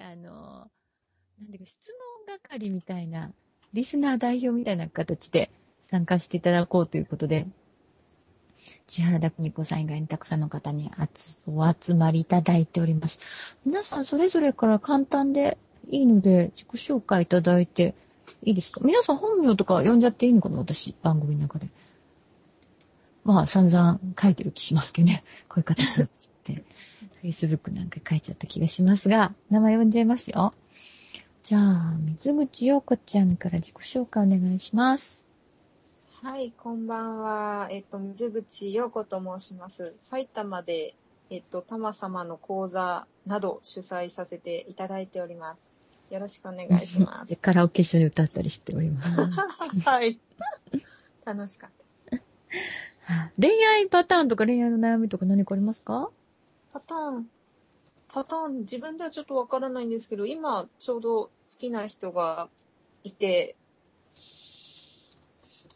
あの、なんていうか、質問係みたいな、リスナー代表みたいな形で参加していただこうということで、千原田邦子さん以外にたくさんの方にお集まりいただいております。皆さんそれぞれから簡単でいいので、自己紹介いただいていいですか？皆さん本名とか呼んじゃっていいのかな？私、番組の中で。まあ、散々書いてる気しますけどね。こういう形につって。Facebook なんか書いちゃった気がしますが、名前呼んじゃいますよ。じゃあ、水口陽子ちゃんから自己紹介お願いします。はい、こんばんは。えっと、水口陽子と申します。埼玉で、えっと、玉様の講座など主催させていただいております。よろしくお願いしまです カラオケ一緒に歌ったりしております。はい。楽しかったです。恋愛パターンとか恋愛の悩みとか何かありますか？パターン、パターン、自分ではちょっとわからないんですけど、今ちょうど好きな人がいて、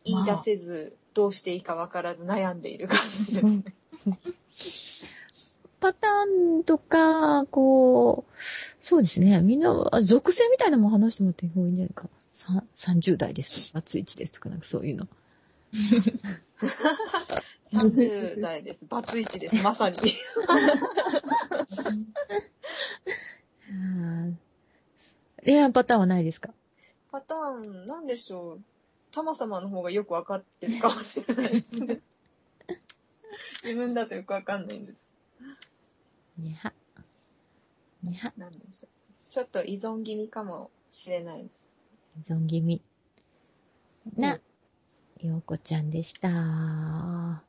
言い出せず、どうしていいかわからず悩んでいる感じですね。パターンとか、こう、そうですね。みんな、あ属性みたいなのも話してもらっていい方がいいんじゃないか。さ30代ですとか、バツイチですとか、なんかそういうの。30代です。バツイチです。まさに。うん恋愛パターンはないですか？パターン、なんでしょう。タマ様の方がよくわかってるかもしれないですね。自分だとよくわかんないんです。にゃは。にゃは。なんでしょう。ちょっと依存気味かもしれないです。依存気味。なうん、ようこちゃんでした。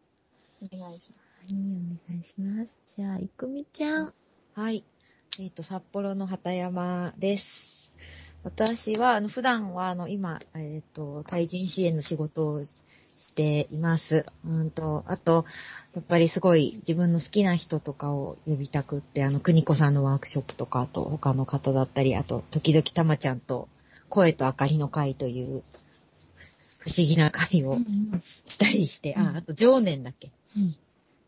はお願いします。い、お願いします。じゃあ、いくみちゃん。はい。えっ、と、札幌の畑山です。私は、あの、普段は、あの、今、えっ、と、対人支援の仕事をしています。うんと、あと、やっぱりすごい自分の好きな人とかを呼びたくって、あの、邦子さんのワークショップとか、あと、他の方だったり、あと、時々たまちゃんと、声と明かりの会という、不思議な会をしたりして、うんあ、あと、常年だっけ？うん。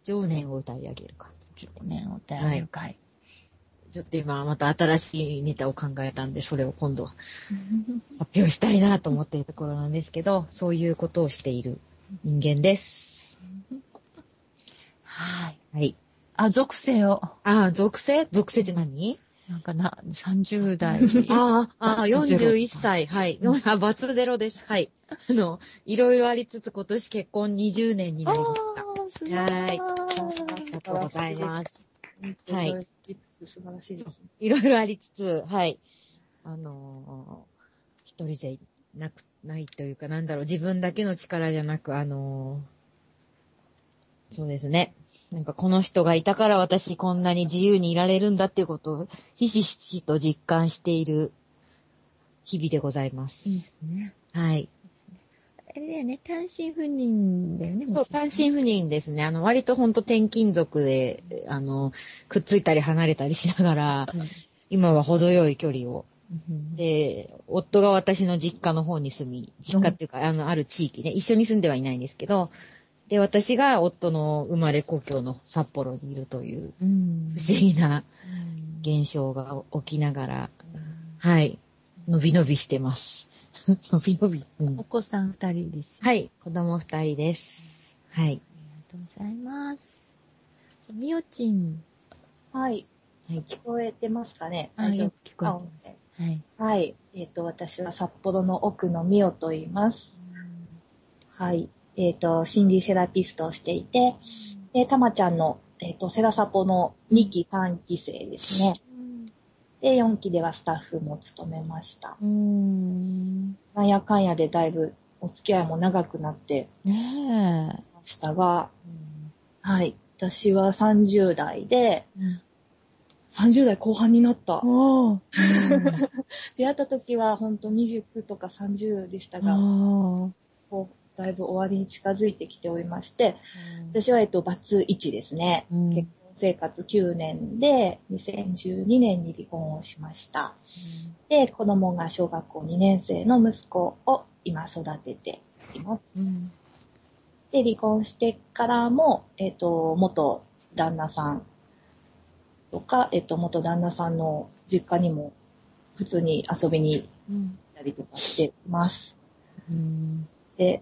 常年を歌い上げるか。10年お便り会。ちょっと今また新しいネタを考えたんで、それを今度 発表したいなと思っているところなんですけど、そういうことをしている人間です。はい。はい。あ、属性を。ああ、属性？属性って何？なんかな、30代。ああ、ああ、バツゼロ41歳。はい。あ、バツゼロです。はい。あの、いろいろありつつ今年結婚20年になりました。はいありがとうございます。はい。素晴らしいです。いろいろありつつ、はい。あのー一人じゃなく、ないというか、なんだろう、自分だけの力じゃなく、あのーそうですね。なんかこの人がいたから私こんなに自由にいられるんだっていうことをひしひしと実感している日々でございます。いいですね。はい。あれだよね、単身赴任だよね、そう、単身赴任ですね。あの、割とほんと転勤族で、あの、くっついたり離れたりしながら、今は程よい距離を。うん。で、夫が私の実家の方に住み、実家っていうか、あの、ある地域ね、一緒に住んではいないんですけど、で、私が夫の生まれ故郷の札幌にいるといううん。不思議な現象が起きながら、はい、のびのびしてます。のびのび。うんお子さん二人です。い。はい、子供二人です。はい。ありがとうございます。みおちん。はい。はい。聞こえてますかね？あ、大丈よ夫？く聞こえてます。はい。はい。えっ、と、私は札幌の奥野美代と言います。はい。えっ、と、心理セラピストをしていて、で、たまちゃんの、えっ、と、セラサポの2期3期生ですね。で、4期ではスタッフも務めました。うーん。なんやかんやでだいぶお付き合いも長くなってねましたが、はい。私は30代で、え。30代後半になった。おー。出会った時は本当29とか30でしたあが、ーこうだいぶ終わりに近づいてきておりまして、私は、えっと、バツ1ですね。うん結婚生活9年で、2012年に離婚をしました。で、子供が小学校2年生の息子を今育てています。うん。で、離婚してからも、えっと、元旦那さんとか、えっと、元旦那さんの実家にも普通に遊びに行っうん。たりとかしています。うん。で、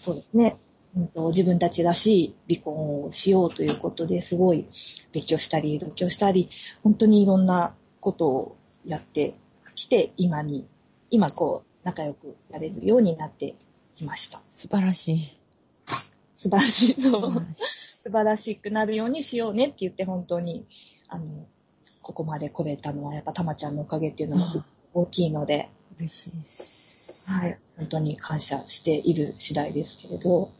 そうですね。うんと自分たちらしい離婚をしようということですごい勉強したり、同居したり、本当にいろんなことをやってきて、今に、今こう、仲良くやれるようになってきました。素晴らしい。素晴らしい。素晴らしくなるようにしようねって言って、本当に、あの、ここまで来れたのは、やっぱたまちゃんのおかげっていうのもすごく大きいので、嬉しいです。はい。本当に感謝している次第ですけれど、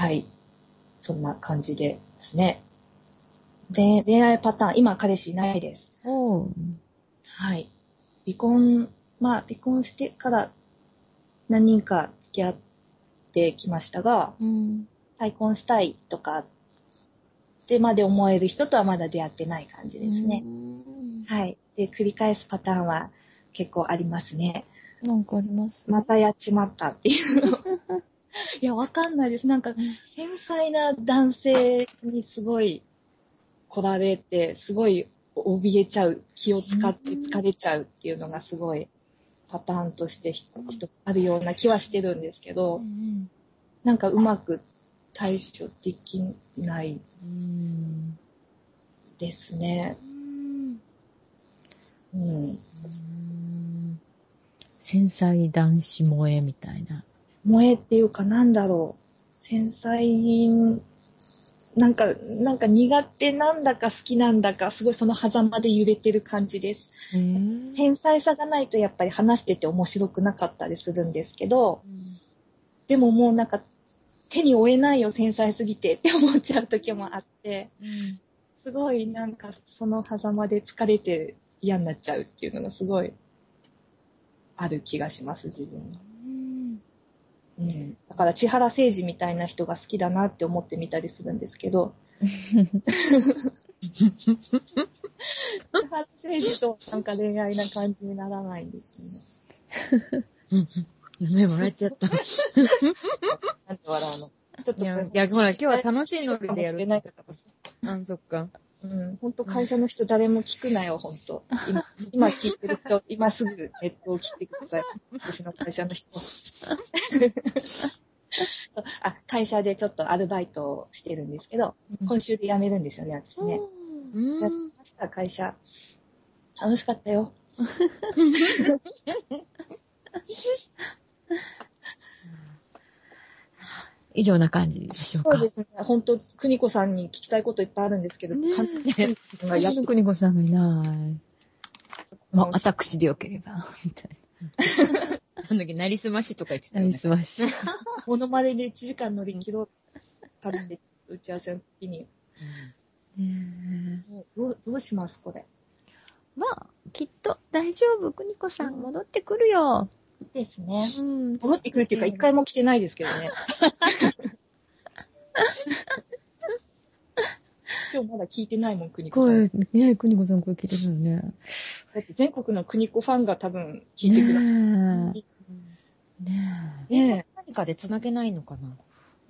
はい。そんな感じですね。で、恋愛パターン、今彼氏いないです。はい。離婚、まあ離婚してから何人か付き合ってきましたが、うん。再婚したいとかってまで思える人とはまだ出会ってない感じですね。うんはい。で、繰り返すパターンは結構ありますね。なんかありますまたやっちまったっていうの。いや、わかんないです。なんか、繊細な男性にすごい来られて、すごい怯えちゃう、気を使って疲れちゃうっていうのがすごいパターンとしてひ一つあるような気はしてるんですけど、うんなんかうまく対処できないうん。ですね。うん。うん繊細男子萌えみたいな。萌えっていうかなんだろう。繊細、なんか、なんか苦手なんだか好きなんだか、すごいその狭間で揺れてる感じです。繊細さがないとやっぱり話してて面白くなかったりするんですけど、でももうなんか手に負えないよ、繊細すぎてって思っちゃう時もあって、すごいなんかその狭間で疲れて嫌になっちゃうっていうのがすごいある気がします、自分は。うん、だから千原誠二みたいな人が好きだなって思ってみたりするんですけど、千原誠二となんか恋愛な感じにならないんですよね。うん。夢もらっちゃった。いなんで笑うの？ちょっとや、いやほら、今日は楽しいノリでやる。あ、そっか。うん、本当会社の人誰も聞くなよ、本当今、今聞いてる人、今すぐネットを切ってください。私の会社の人。あ、会社でちょっとアルバイトをしてるんですけど、今週で辞めるんですよね、私ね。うやってん。ました、会社。楽しかったよ。以上な感じでしょうか。そうですね。本当、邦子さんに聞きたいこといっぱいあるんですけど、ねえ完全に邦子さんがやっや国子さんがいない。まあ、私でよければ、みたいなんだっけ、なりすましとか言ってたねなり。すまし。モノマネで1時間乗り切ろうかんで、打ち合わせの時に。どうどうします、これ。まあ、きっと大丈夫、国子さん戻ってくるよ。ですね。うん。戻ってくるっていうか、一回も来てないですけどね。今日まだ聞いてないもん、国子さん。声、ね国子さん声聞いてるのね。だって全国の国子ファンが多分聞いてくれる。ねえ。ねね何かで繋げないのかな？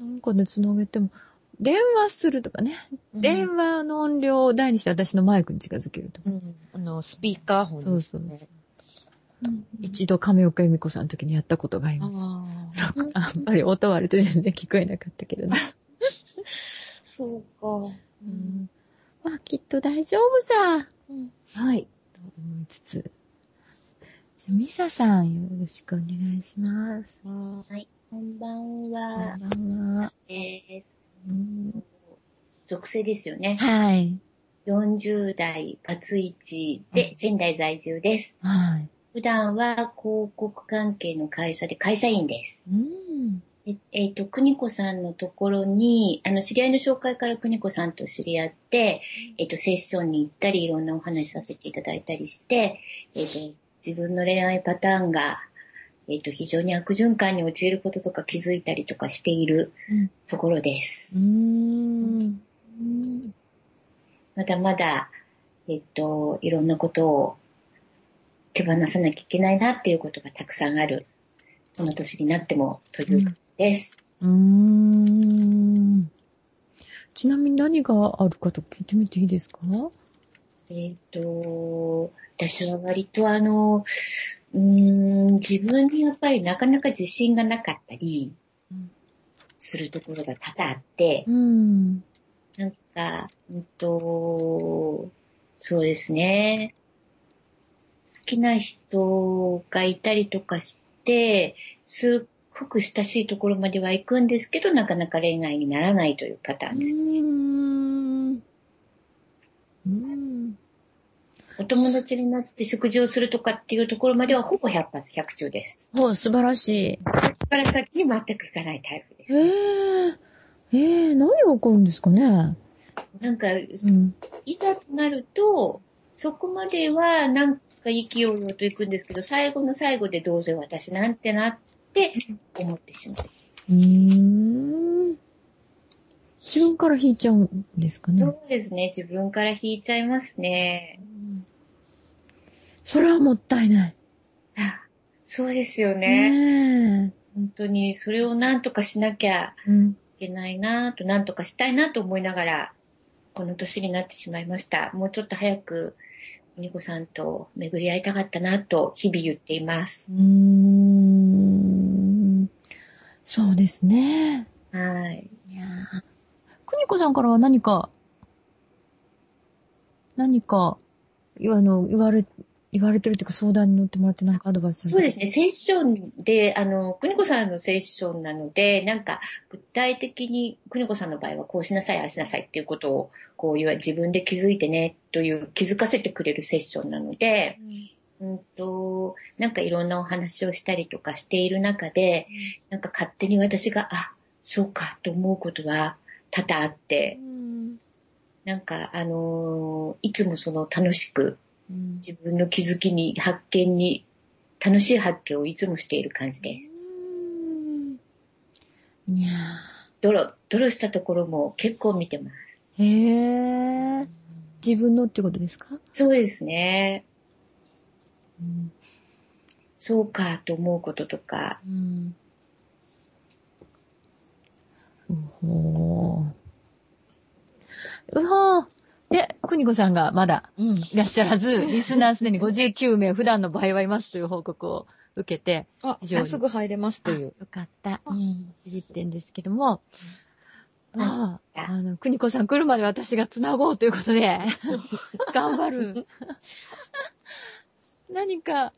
え。なんかで繋げても、電話するとかね。電話の音量を大にして私のマイクに近づけるとか。うん。あの、スピーカーフォンそうそう一度亀岡由美子さんの時にやったことがあります。あ録やっぱり音割れて全然聞こえなかったけどね。そうか。うんまあ、きっと大丈夫さ。はい。と思いつつ。じゃあ、ミサさんよろしくお願いします。あ。こんばんこんは。ばんは。えー、うん属性ですよね。はい。40代パツイチで仙台在住です。はい。普段は広告関係の会社で会社員です。うん。ええっ、と、邦子さんのところに、あの、知り合いの紹介から邦子さんと知り合って、えっ、と、セッションに行ったり、いろんなお話しさせていただいたりして、えっ、と、自分の恋愛パターンが、えっ、と、非常に悪循環に陥ることとか気づいたりとかしているうんところです。うん。まだまだ、えっと、いろんなことを手放さなきゃいけないなっていうことがたくさんある、この年になってもということです。うーん。ちなみに何があるかと聞いてみていいですか？えっ、と、私は割とあの、うーん、自分にやっぱりなかなか自信がなかったりうん、するところが多々あって、うん。なんか、うんと、そうですね。好きな人がいたりとかして、すっごく親しいところまでは行くんですけど、なかなか恋愛にならないというパターンです。うん。うん。お友達になって食事をするとかっていうところまではほぼ100発100中です。ほう、素晴らしい。そこから先に全くいかないタイプです。ええええ何が起こるんですかね？なんか、うん。いざとなると、そこまではなんか勢いよと行くんですけど、最後の最後でどうせ私なんてなって思ってしまう。うーん。自分から引いちゃうんですかねそうですね。自分から引いちゃいますね。それはもったいない。あそうですよね。ね本当に、それをなんとかしなきゃ。いけないなと、なんとかしたいなと思いながら、この年になってしまいました。もうちょっと早く、おにこさんと巡り合いたかったなと、日々言っています。うーん。そうですね。はい。いやーくにこさんからは何か、何か、あの、言われ、言われてるというか相談に乗ってもらってなんかアドバイスそうですね。セッションで、あの、くにこさんのセッションなので、なんか、具体的に、くにこさんの場合はこうしなさい、ああしなさいっていうことを、こういう自分で気づいてね、という気づかせてくれるセッションなので、うんと、なんかいろんなお話をしたりとかしている中で、なんか勝手に私が、あ、そうかと思うことが多々あってう、ん。なんかあのーいつもその楽しくうん。自分の気づきに、発見に、楽しい発見をいつもしている感じです。うんいやドロ、ドロしたところも結構見てます。ーへえ。自分のってことですか？そうですね。うん。そうかと思うこととか、うん。うほー。うほー。で、くにこさんがまだうん。いらっしゃらず、リスナーすでに59名普段の場合はいますという報告を受けて、あ、すぐ入れますという。よかった。うん。言ってんですけども、まあ、ああの、くにこさん来るまで私が繋ごうということで、頑張る。何か、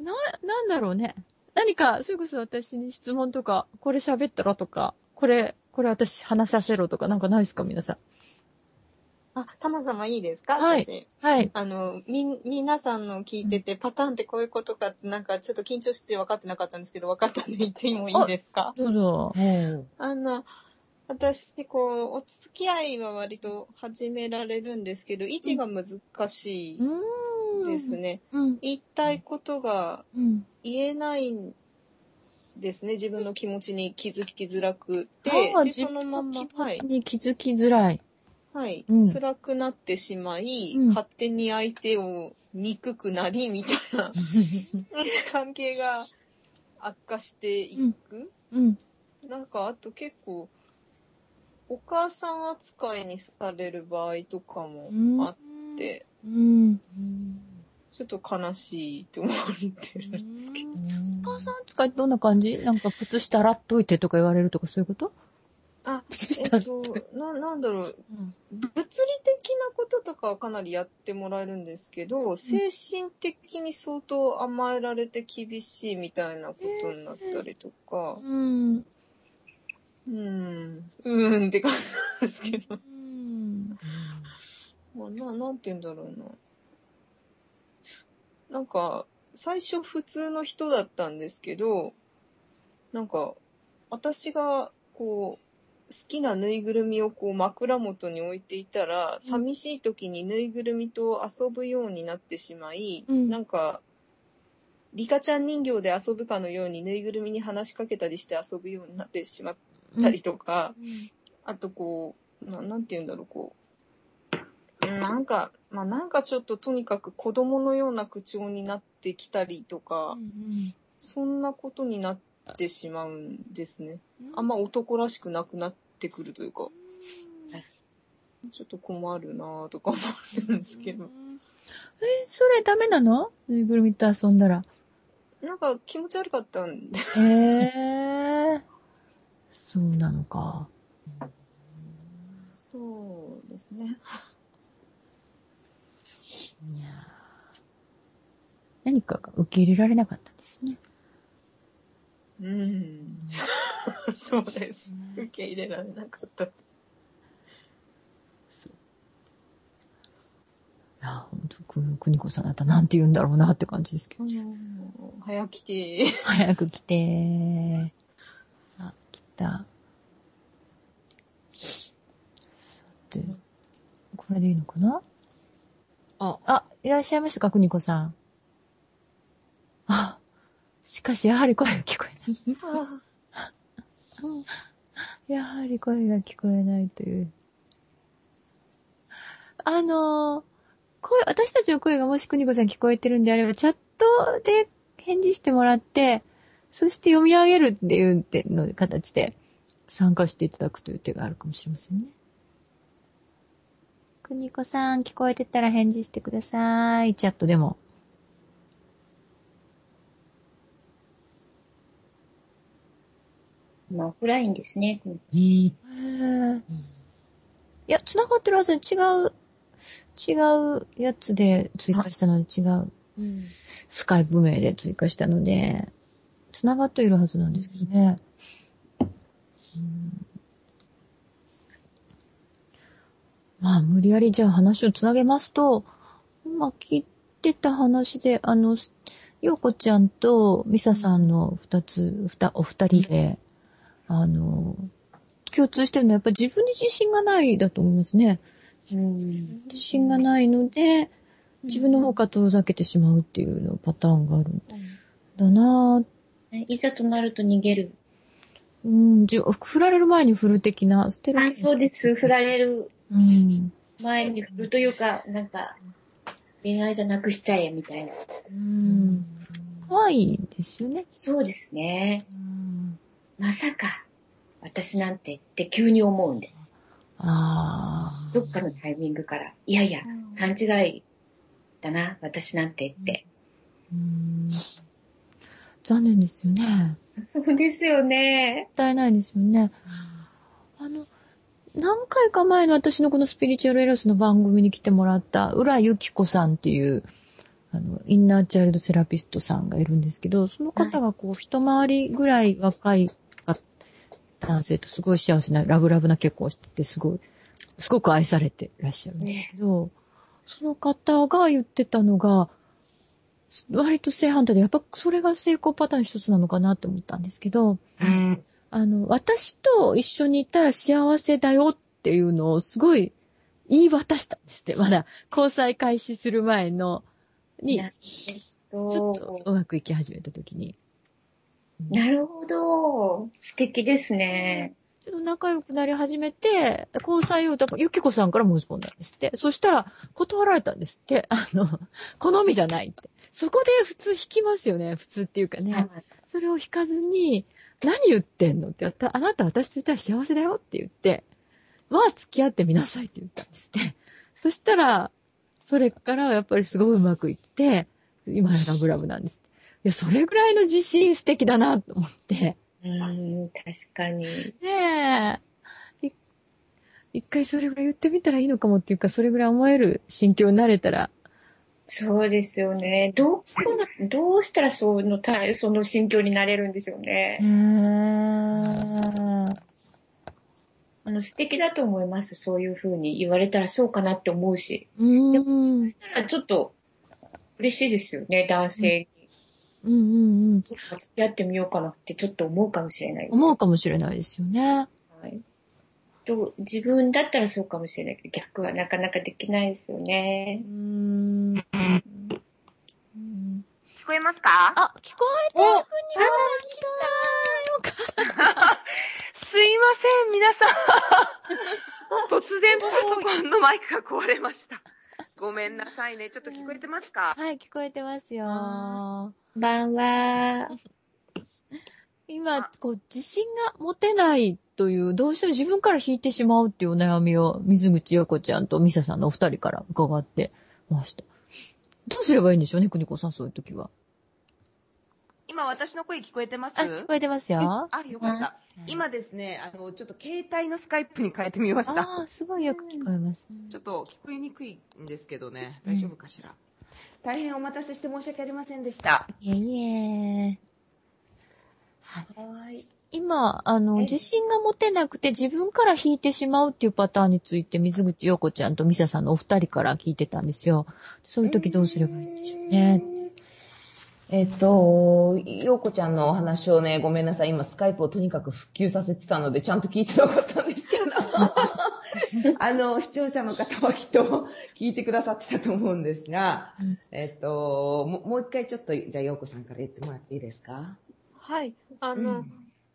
な、なんだろうね。何か、それこそ私に質問とか、これ喋ったらとか、これ、これ私話させろとか、なんかないですか皆さん？あ、たま様いいですか？はい私。はい。あの、み、皆さんの聞いてて、パターンってこういうことかって、なんかちょっと緊張して分かってなかったんですけど、分かったんで言ってもいいですか？どうぞ。あの、私、こう、お付き合いは割と始められるんですけど、位置が難しいうーん。ですね。うん。言いたいことがうん。言えないんですね。自分の気持ちに気づきづらくてで、自そのまんま気、はい持ち。に気づきづらい。はい、うん。辛くなってしまい、うん。勝手に相手を憎くなり、みたいな。関係が悪化していく。うん。なんか、あと結構、お母さん扱いにされる場合とかもあって、うん。ちょっと悲しいと思ってるんですけど。お母さん扱いってどんな感じ？なんか靴下洗っといてとか言われるとかそういうこと？あ、えっと、な、なんだろう、物理的なこととかはかなりやってもらえるんですけど、精神的に相当甘えられて厳しいみたいなことになったりとか、うん。うーん、うーんって感じなんですけど。うん。まあ、な、なんて言うんだろうな。なんか、最初普通の人だったんですけど、なんか、私が、こう、好きなぬいぐるみをこう枕元に置いていたら、寂しい時にぬいぐるみと遊ぶようになってしまい、うん。なんか、リカちゃん人形で遊ぶかのようにぬいぐるみに話しかけたりして遊ぶようになってしまったりとか、あとこう、ななんて言うんだろう、こう。うんなんか、まあなんかちょっととにかく子供のような口調になってきたりとか、そんなことになってしまうんですね。あんま男らしくなくなってくるというか、ちょっと困るなぁとか思うんですけど。え、それダメなの？ぬいぐるみと遊んだら。なんか気持ち悪かったんで。へえー。そうなのか。そうですね。いやー何かが受け入れられなかったですね。うん。そうです。受け入れられなかったです。そう。いや、ほんと、く、くにこさんだったらなんて言うんだろうなって感じですけど。うん早来て。早く来て あ、来た。さて、これでいいのかな？あ、あ、いらっしゃいましたか、くにこさん。あ、しかし、やはり声が聞こえない。やはり声が聞こえないという。あのー声、私たちの声がもしくにこさん聞こえてるんであれば、チャットで返事してもらって、そして読み上げるっていうの形で参加していただくという手があるかもしれませんね。くにこさん聞こえてたら返事してください。チャットでも。まあ、オフラインですね。へーいや、繋がってるはずに違う、違うやつで追加したので違う。うん。スカイプ名で追加したので、繋がっているはずなんですけどね。うんまあ、無理やりじゃあ話をつなげますと、まあ、聞いてた話で、あの、ようこちゃんとミサさんの二つ、ふた、お二人で、あの、共通してるのはやっぱり自分に自信がないだと思いますね。うん。自信がないので、自分の方から遠ざけてしまうっていうのパターンがあるんだなぁ。いざとなると逃げる。うん、じ振られる前に振る的な、捨てる。あ、そうです。振られるうん。前に振るというか、なんか、恋愛じゃなくしちゃえ、みたいな。うん。怖いですよね。そうですね。うん、まさか、私なんてって急に思うんで。ああ。どっかのタイミングから、いやいや、勘違いだな、私なんてって。うん。残念ですよね。そうですよね。もったいないですよね。あの、何回か前の私のこのスピリチュアルエロスの番組に来てもらった浦由紀子さんっていう、あの、インナーチャイルドセラピストさんがいるんですけど、その方がこう、一回りぐらい若い男性とすごい幸せな、ラブラブな結婚をしてて、すごい、すごく愛されてらっしゃるんですけど、その方が言ってたのが、割と正反対で、やっぱそれが成功パターン一つなのかなって思ったんですけど、あの、私と一緒にいたら幸せだよっていうのをすごい言い渡したんですって。まだ交際開始する前の、に、ちほょっとど。うまくいき始めた時に。なるほど。素敵ですね。ちょっと仲良くなり始めて、交際を、だからゆきこさんから申し込んだんですって。そしたら、断られたんですって。あの、好みじゃないって。そこで普通引きますよね。普通っていうかね。それを引かずに、何言ってんのってあなた私といたら幸せだよって言って、まあ付き合ってみなさいって言ったんですって。そしたら、それからやっぱりすごいうまくいって、今ラブラブなんですって。いや、それぐらいの自信素敵だなと思って。うん、確かに。ねえ。い一回それぐらい言ってみたらいいのかもっていうか、それぐらい思える心境になれたら、そうですよね。どこな、どうしたらそのた、その心境になれるんでしょうね。あの、素敵だと思います。そういう風に言われたらそうかなって思うし。うーん。ただちょっと、嬉しいですよね、男性に。うんうんうん。そうか付き合ってみようかなってちょっと思うかもしれないです。思うかもしれないですよね。はい。と、自分だったらそうかもしれないけど、逆はなかなかできないですようね。うん聞こえますか？あ、聞こえてるお国が来たよかった。すいません、皆さん。突然パソコンのマイクが壊れました。ごめんなさいね。ちょっと聞こえてますか？はい、聞こえてますよ。こんばんは。今、こう、自信が持てないという、どうしても自分から引いてしまうっていうお悩みを、水口陽子ちゃんとミサさんのお二人から伺ってました。どうすればいいんでしょうね、邦子さん、そういう時は。今私の声聞こえてます？あ、聞こえてますよ。ああ、よかった。今ですね、あの、ちょっと携帯のスカイプに変えてみました。あー、すごいよく聞こえます。ちょっと聞こえにくいんですけどね、大丈夫かしら？大変お待たせして申し訳ありませんでした。いえいえ。はい。はい。今、あの、え自信が持てなくて自分から引いてしまうっていうパターンについて、水口陽子ちゃんとミサさんのお二人から聞いてたんですよ。そういう時どうすればいいんでしょうね。えっと、ようこちゃんのお話をね、ごめんなさい。今、スカイプをとにかく復旧させてたので、ちゃんと聞いてなかったんですけど。あの、視聴者の方はきっと聞いてくださってたと思うんですが、うん。えっと、ももう一回ちょっと、じゃあ、ようこさんから言ってもらっていいですか？はい。あうの、ん。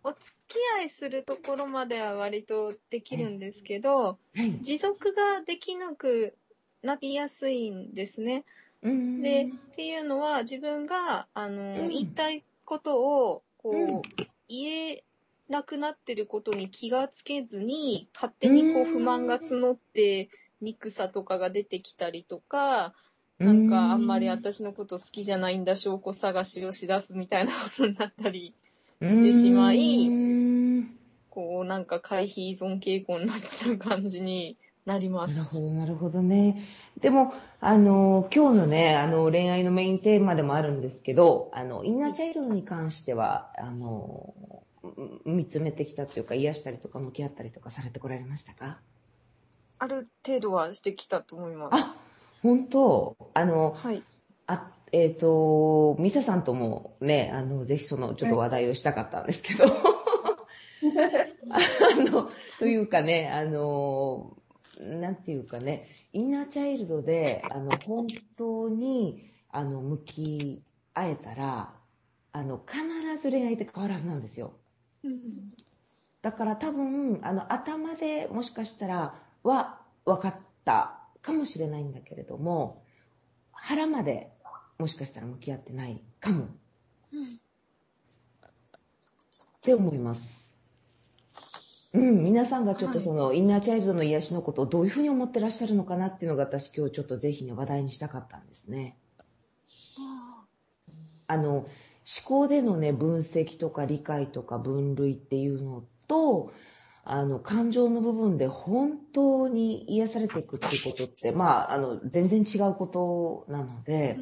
お付き合いするところまでは割とできるんですけど、はい。持続ができなくなりやすいんですね。うん。で、っていうのは自分が、あの、うん。言いたいことを、こう、うん。言えなくなってることに気がつけずに、勝手にこううん不満が募って、憎さとかが出てきたりとか、なんかあんまり私のこと好きじゃないんだ証拠探しをしだすみたいなことになったり、してしまいうんこうなんか回避依存傾向になっちゃう感じになります。なるほど、なるほどね。でも、あの、今日のね、あの、恋愛のメインテーマでもあるんですけど、あの、インナーチャイルドに関しては、あの、うん見つめてきたというか、癒したりとか、向き合ったりとかされてこられましたか？ある程度はしてきたと思います。あ、本当？あの、はい。あ、えっ、と、ミサさんともね、あの、ぜひその、ちょっと話題をしたかったんですけど、あの、というかね、あの、なんていうかね、インナーチャイルドで、あの、本当に、あの、向き合えたら、あの、必ず恋愛って変わるはずなんですよ。だから多分、あの、頭でもしかしたらは分かったかもしれないんだけれども、腹までもしかしたら向き合ってないかも。って思います。うん、皆さんがちょっとその、インナーチャイルドの癒しのことをどういうふうに思ってらっしゃるのかなっていうのが私今日ちょっとぜひね話題にしたかったんですね。あの、思考でのね、分析とか理解とか分類っていうのと、あの、感情の部分で本当に癒されていくっていうことって、まあ、あの、全然違うことなので、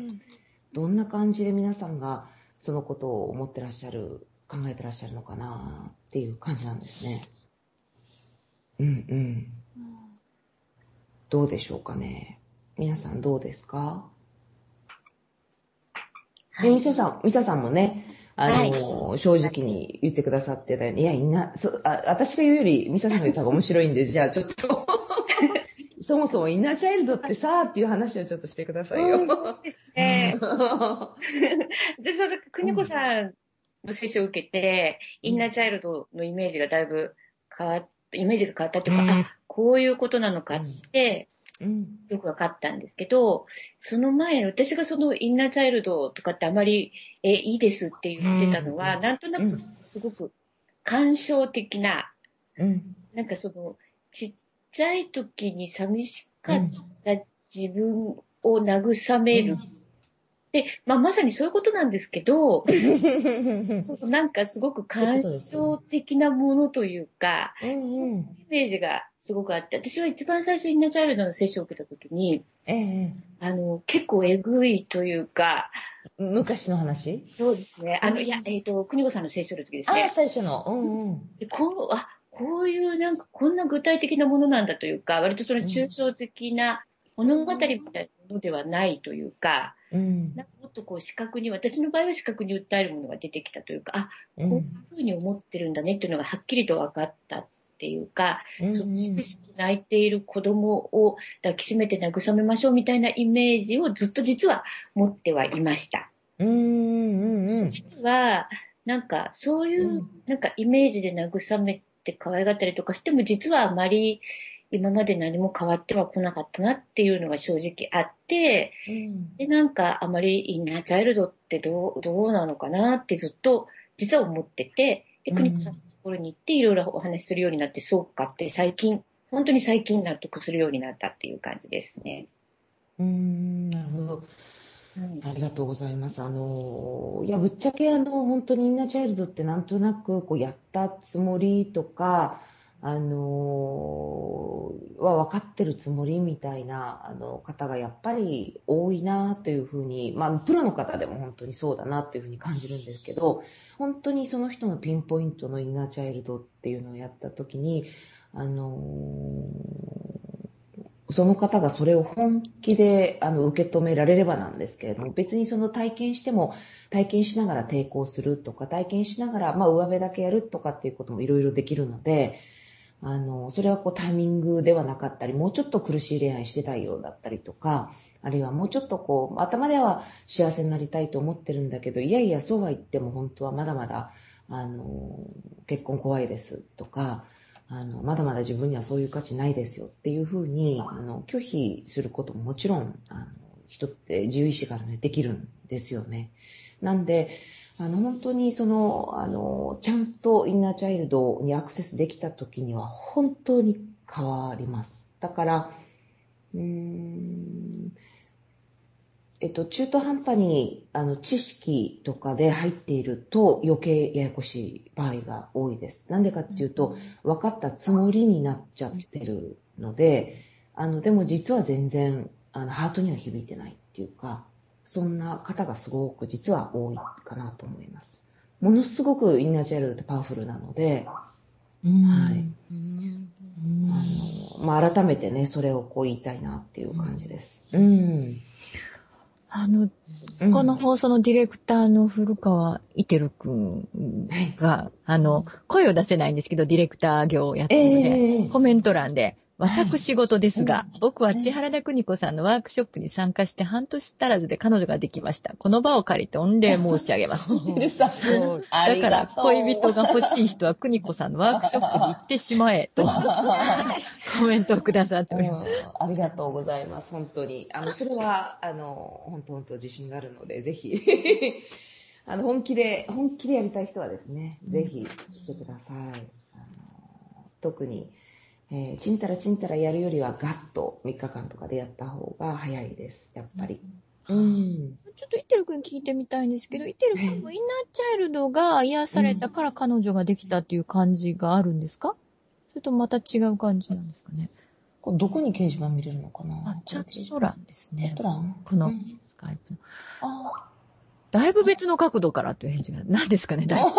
どんな感じで皆さんがそのことを思ってらっしゃる、考えてらっしゃるのかなっていう感じなんですね。うんうん。どうでしょうかね。皆さんどうですか？で、ミサさん、ミサさんもね、あの、正直に言ってくださってたように、いや、いな、そあ私が言うより、ミサさんが言った方が面白いんで、じゃあちょっと、そもそもインナーチャイルドってさ、っていう話をちょっとしてくださいよ。うんそうですね。で、その、邦子さんの接種を受けて、インナーチャイルドのイメージがだいぶ変わっイメージが変わったというか、あ、こういうことなのかって、うん。よく分かったんですけど、その前、私がそのインナーチャイルドとかってあまり、え、いいですって言ってたのは、うんなんとなくうんすごく感傷的な、うん。なんかその、ちっちゃい時に寂しかった自分を慰める。で、まあまさにそういうことなんですけど、そうなんかすごく感傷的なものというか、うんうん。イメージがすごくあって、私は一番最初インナーチャイルドの接種を受けた時に、ええ。あの、結構えぐいというか、昔の話？そうですね。あの、いや、えっ、と、国子さんの接種の時ですああ、ね。最初の。うんうん。でこう、あ、こういうなんか、こんな具体的なものなんだというか、割とその抽象的な物語みたいなものではないというか、うん。なんかもっとこう視覚に、私の場合は視覚に訴えるものが出てきたというか、あ、う。こういうんふうに思ってるんだねっていうのがはっきりと分かったっていうか、うんそのしくしく泣いている子供を抱きしめて慰めましょうみたいなイメージをずっと実は持ってはいました。うんうんうん。は、なんかそういううなんかイメージで慰めて可愛がったりとかしても実はあまり今まで何も変わっては来なかったなっていうのが正直あって、うんで、なんかあまりインナーチャイルドってどう、どうなのかなってずっと実は思ってて、で、うん国子さんころに行っていろいろお話しするようになって、そうかって最近、本当に最近納得するようになったっていう感じですね。うーん、なるほど。ありがとうございます。あの、いや、ぶっちゃけあの、本当にインナーチャイルドってなんとなく、こう、やったつもりとか、あの、は分かってるつもりみたいな、あの、方がやっぱり多いなというふうに、まあ、プロの方でも本当にそうだなっていうふうに感じるんですけど、本当にその人のピンポイントのインナーチャイルドっていうのをやったときに、あのその方がそれを本気であの受け止められればなんですけれども、別にその体験しても、体験しながら抵抗するとか、体験しながら、まあ、上辺だけやるとかっていうこともいろいろできるので、あの、それはこうタイミングではなかったり、もうちょっと苦しい恋愛してたようだったりとか、あるいはもうちょっとこう、頭では幸せになりたいと思ってるんだけど、いやいや、そうは言っても本当はまだまだ、あの、結婚怖いですとか、あの、まだまだ自分にはそういう価値ないですよっていうふうに、あの、拒否することももちろん、あの、人って自由意志があるのでできるんですよね。なんで、あの、本当にその、あの、ちゃんとインナーチャイルドにアクセスできた時には本当に変わります。だから、うーん、えっと、中途半端に、あの、知識とかで入っていると余計ややこしい場合が多いです。なんでかっていうと、分かったつもりになっちゃってるので、あの、でも実は全然、あの、ハートには響いてないっていうか、そんな方がすごく実は多いかなと思います。ものすごくインナーチャイルドってパワフルなので、はい。あの、まあ、改めてね、それをこう言いたいなっていう感じです。うん。あの、うんこの放送のディレクターの古川いてるくんが、あの、声を出せないんですけど、ディレクター業をやってるので、ええコメント欄で、私事ですが、僕は千原田邦子さんのワークショップに参加して半年足らずで彼女ができました。この場を借りて御礼申し上げます。だから恋人が欲しい人は邦子さんのワークショップに行ってしまえとコメントをくださっております。うんありがとうございます、本当に。あの、それは、あの、本当本当自信があるので、ぜひ、あの、本気で、本気でやりたい人はですね、ぜひ来てください。特に、えーちんたらちんたらやるよりはガッと3日間とかでやった方が早いです、やっぱり。うん。ちょっとイテル君聞いてみたいんですけど、イテル君もインナーチャイルドが癒されたから彼女ができたっていう感じがあるんですか？それともまた違う感じなんですかね？これどこに掲示板見れるのかな？あ、チャット欄ですね。チャッ。ト欄？このうん。スカイプの。あだいぶ別の角度からという返事が、何ですかね だいぶ。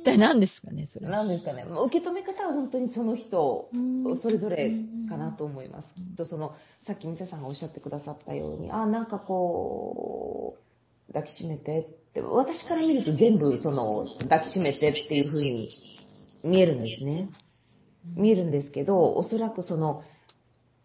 一体何ですかねそれ。なんですかね。もう受け止め方は本当にその人、うんそれぞれかなと思います。きっとその、さっきミサさんがおっしゃってくださったように、あ、なんかこう、抱きしめてって、私から見ると全部その、抱きしめてっていう風に見えるんですね。見えるんですけど、おそらくその、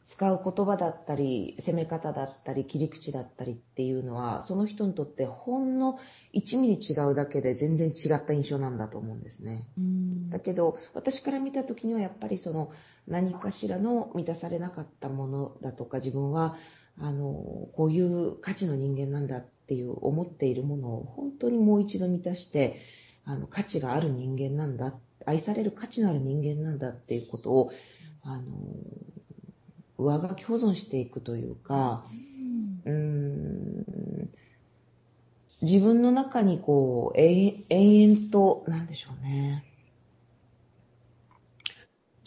使う言葉だったり、攻め方だったり、切り口だったりっていうのは、その人にとってほんの1ミリ違うだけで全然違った印象なんだと思うんですね。うんだけど私から見た時にはやっぱりその何かしらの満たされなかったものだとか自分はあのこういう価値の人間なんだっていう思っているものを本当にもう一度満たしてあの価値がある人間なんだ愛される価値のある人間なんだっていうことをあの上書き保存していくというかうーん自分の中にこう、永遠延々と、なんでしょうね。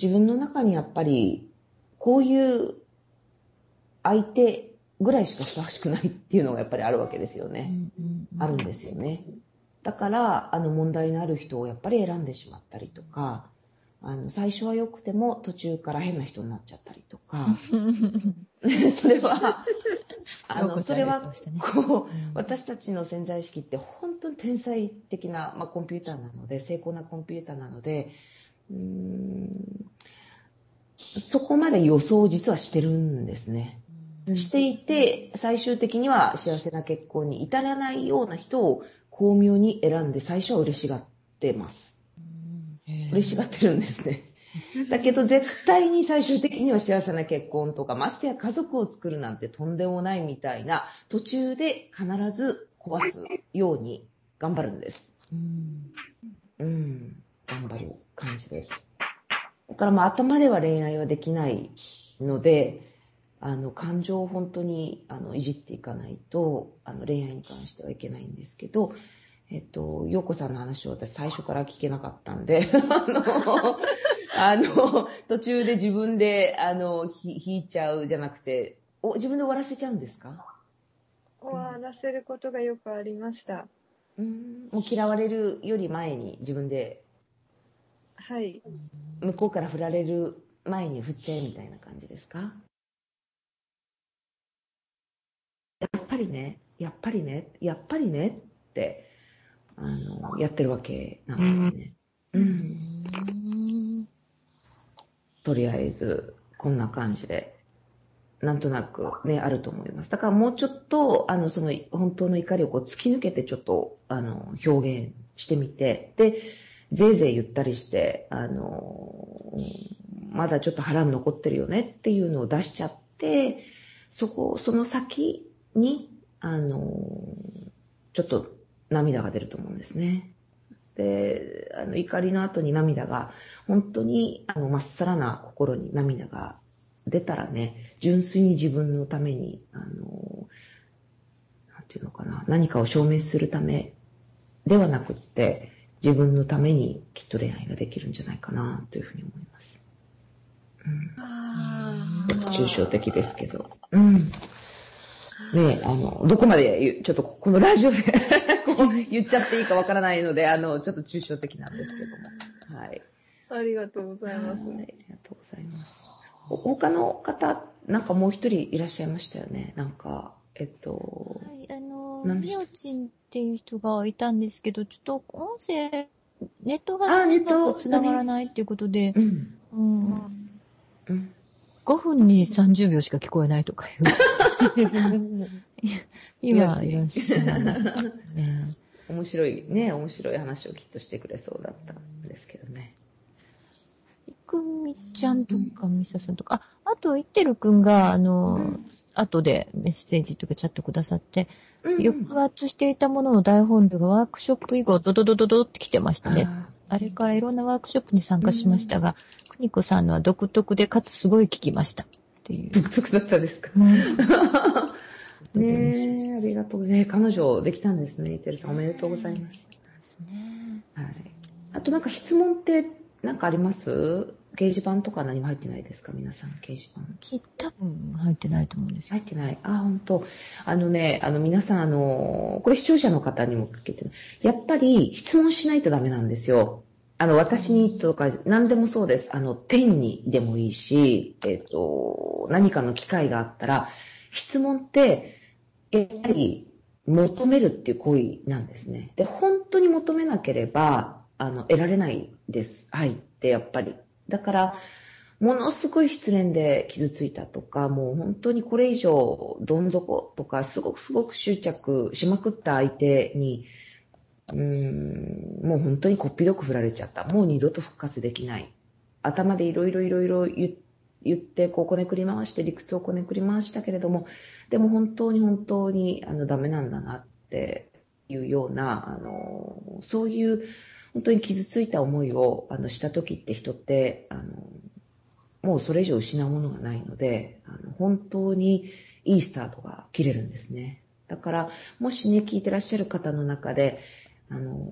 自分の中にやっぱり、こういう相手ぐらいしかふさわしくないっていうのがやっぱりあるわけですよね。あるんですよね。だから、あの問題のある人をやっぱり選んでしまったりとか、あの、最初は良くても途中から変な人になっちゃったりとか、それは、あの、それは、こう、私たちの潜在意識って本当に天才的な、まあ、コンピューターなので、精巧なコンピューターなので、うーんそこまで予想を実はしてるんですね。していて、最終的には幸せな結婚に至らないような人を巧妙に選んで最初は嬉しがってます。嬉しがってるんですね。だけど絶対に最終的には幸せな結婚とか、ましてや家族を作るなんてとんでもないみたいな、途中で必ず壊すように頑張るんです。うん、頑張る感じです。だからまあ頭では恋愛はできないので、あの、感情を本当に、あの、いじっていかないと、あの、恋愛に関してはいけないんですけど、えっと、洋子さんの話を私最初から聞けなかったんで、あの、あの、途中で自分で、あの、ひ引いちゃうじゃなくて、お、自分で終わらせちゃうんですか？終わらせることがよくありました。うん。もう嫌われるより前に自分で、はい。向こうから振られる前に振っちゃえみたいな感じですか？やっぱりね、やっぱりね、やっぱりねって、あの、やってるわけなんですね。うん。とりあえず、こんな感じで、なんとなくね、あると思います。だからもうちょっと、あの、その、本当の怒りをこう突き抜けてちょっと、あの、表現してみて、で、ぜいぜい言ったりして、あの、まだちょっと腹に残ってるよねっていうのを出しちゃって、そこ、その先に、あの、ちょっと涙が出ると思うんですね。で、あの、怒りの後に涙が、本当に、あの、まっさらな心に涙が出たらね、純粋に自分のために、あの、なんていうのかな、何かを証明するためではなくって、自分のためにきっと恋愛ができるんじゃないかな、というふうに思います。うん、抽象的ですけど。うん。ねえ、あの、どこまでちょっとこのラジオで 言っちゃっていいかわからないので、あの、ちょっと抽象的なんですけども。はい。ありがとうございます。はい、ありがとうございます。お他の方、なんかもう一人いらっしゃいましたよね？なんか、えっと、はい、あの、みおちんっていう人がいたんですけど、ちょっと音声、ネットがあネットうまく繋がらないっていうことで、うん。うん、うん。5分に30秒しか聞こえないとかいう。今いらっしゃいますね。面白い、ね、面白い話をきっとしてくれそうだったんですけどね。いくみちゃんとかみささんとか、あ、あと、いってるくんが、あの、後でメッセージとかチャットくださって、うん抑圧していたものの大本領がワークショップ以降、ドドドドドって来てましたね。ああれからいろんなワークショップに参加しましたが、くにこさんのは独特で、かつすごい聞きました。っていう。独特だったですか？ねえ、ありがとうね。彼女できたんですね、イテルさん。おめでとうございます。ねはい。あとなんか質問ってなんかあります？掲示板とか何も入ってないですか？皆さん、掲示板。き多分入ってないと思うんですよ。入ってない。あ、本当。あのね、あの皆さん、あの、これ視聴者の方にもかけて、やっぱり質問しないとダメなんですよ。あの、私にとか、何でもそうです。あの、天にでもいいし、えっ、と、何かの機会があったら、質問って、やっぱり求めるっていう行為なんですね。で、本当に求めなければ、あの、得られないです。愛ってやっぱり。だから、ものすごい失恋で傷ついたとか、もう本当にこれ以上どん底とか、すごくすごく執着しまくった相手に、うーん、もう本当にこっぴどく振られちゃった。もう二度と復活できない。頭でいろいろいろいろ言言って、こうこねくり回して、理屈をこねくり回したけれども、でも本当に本当にあのダメなんだなっていうような、あの、そういう本当に傷ついた思いをあのした時って人って、あの、もうそれ以上失うものがないので、あの本当にいいスタートが切れるんですね。だから、もしね、聞いてらっしゃる方の中で、あの、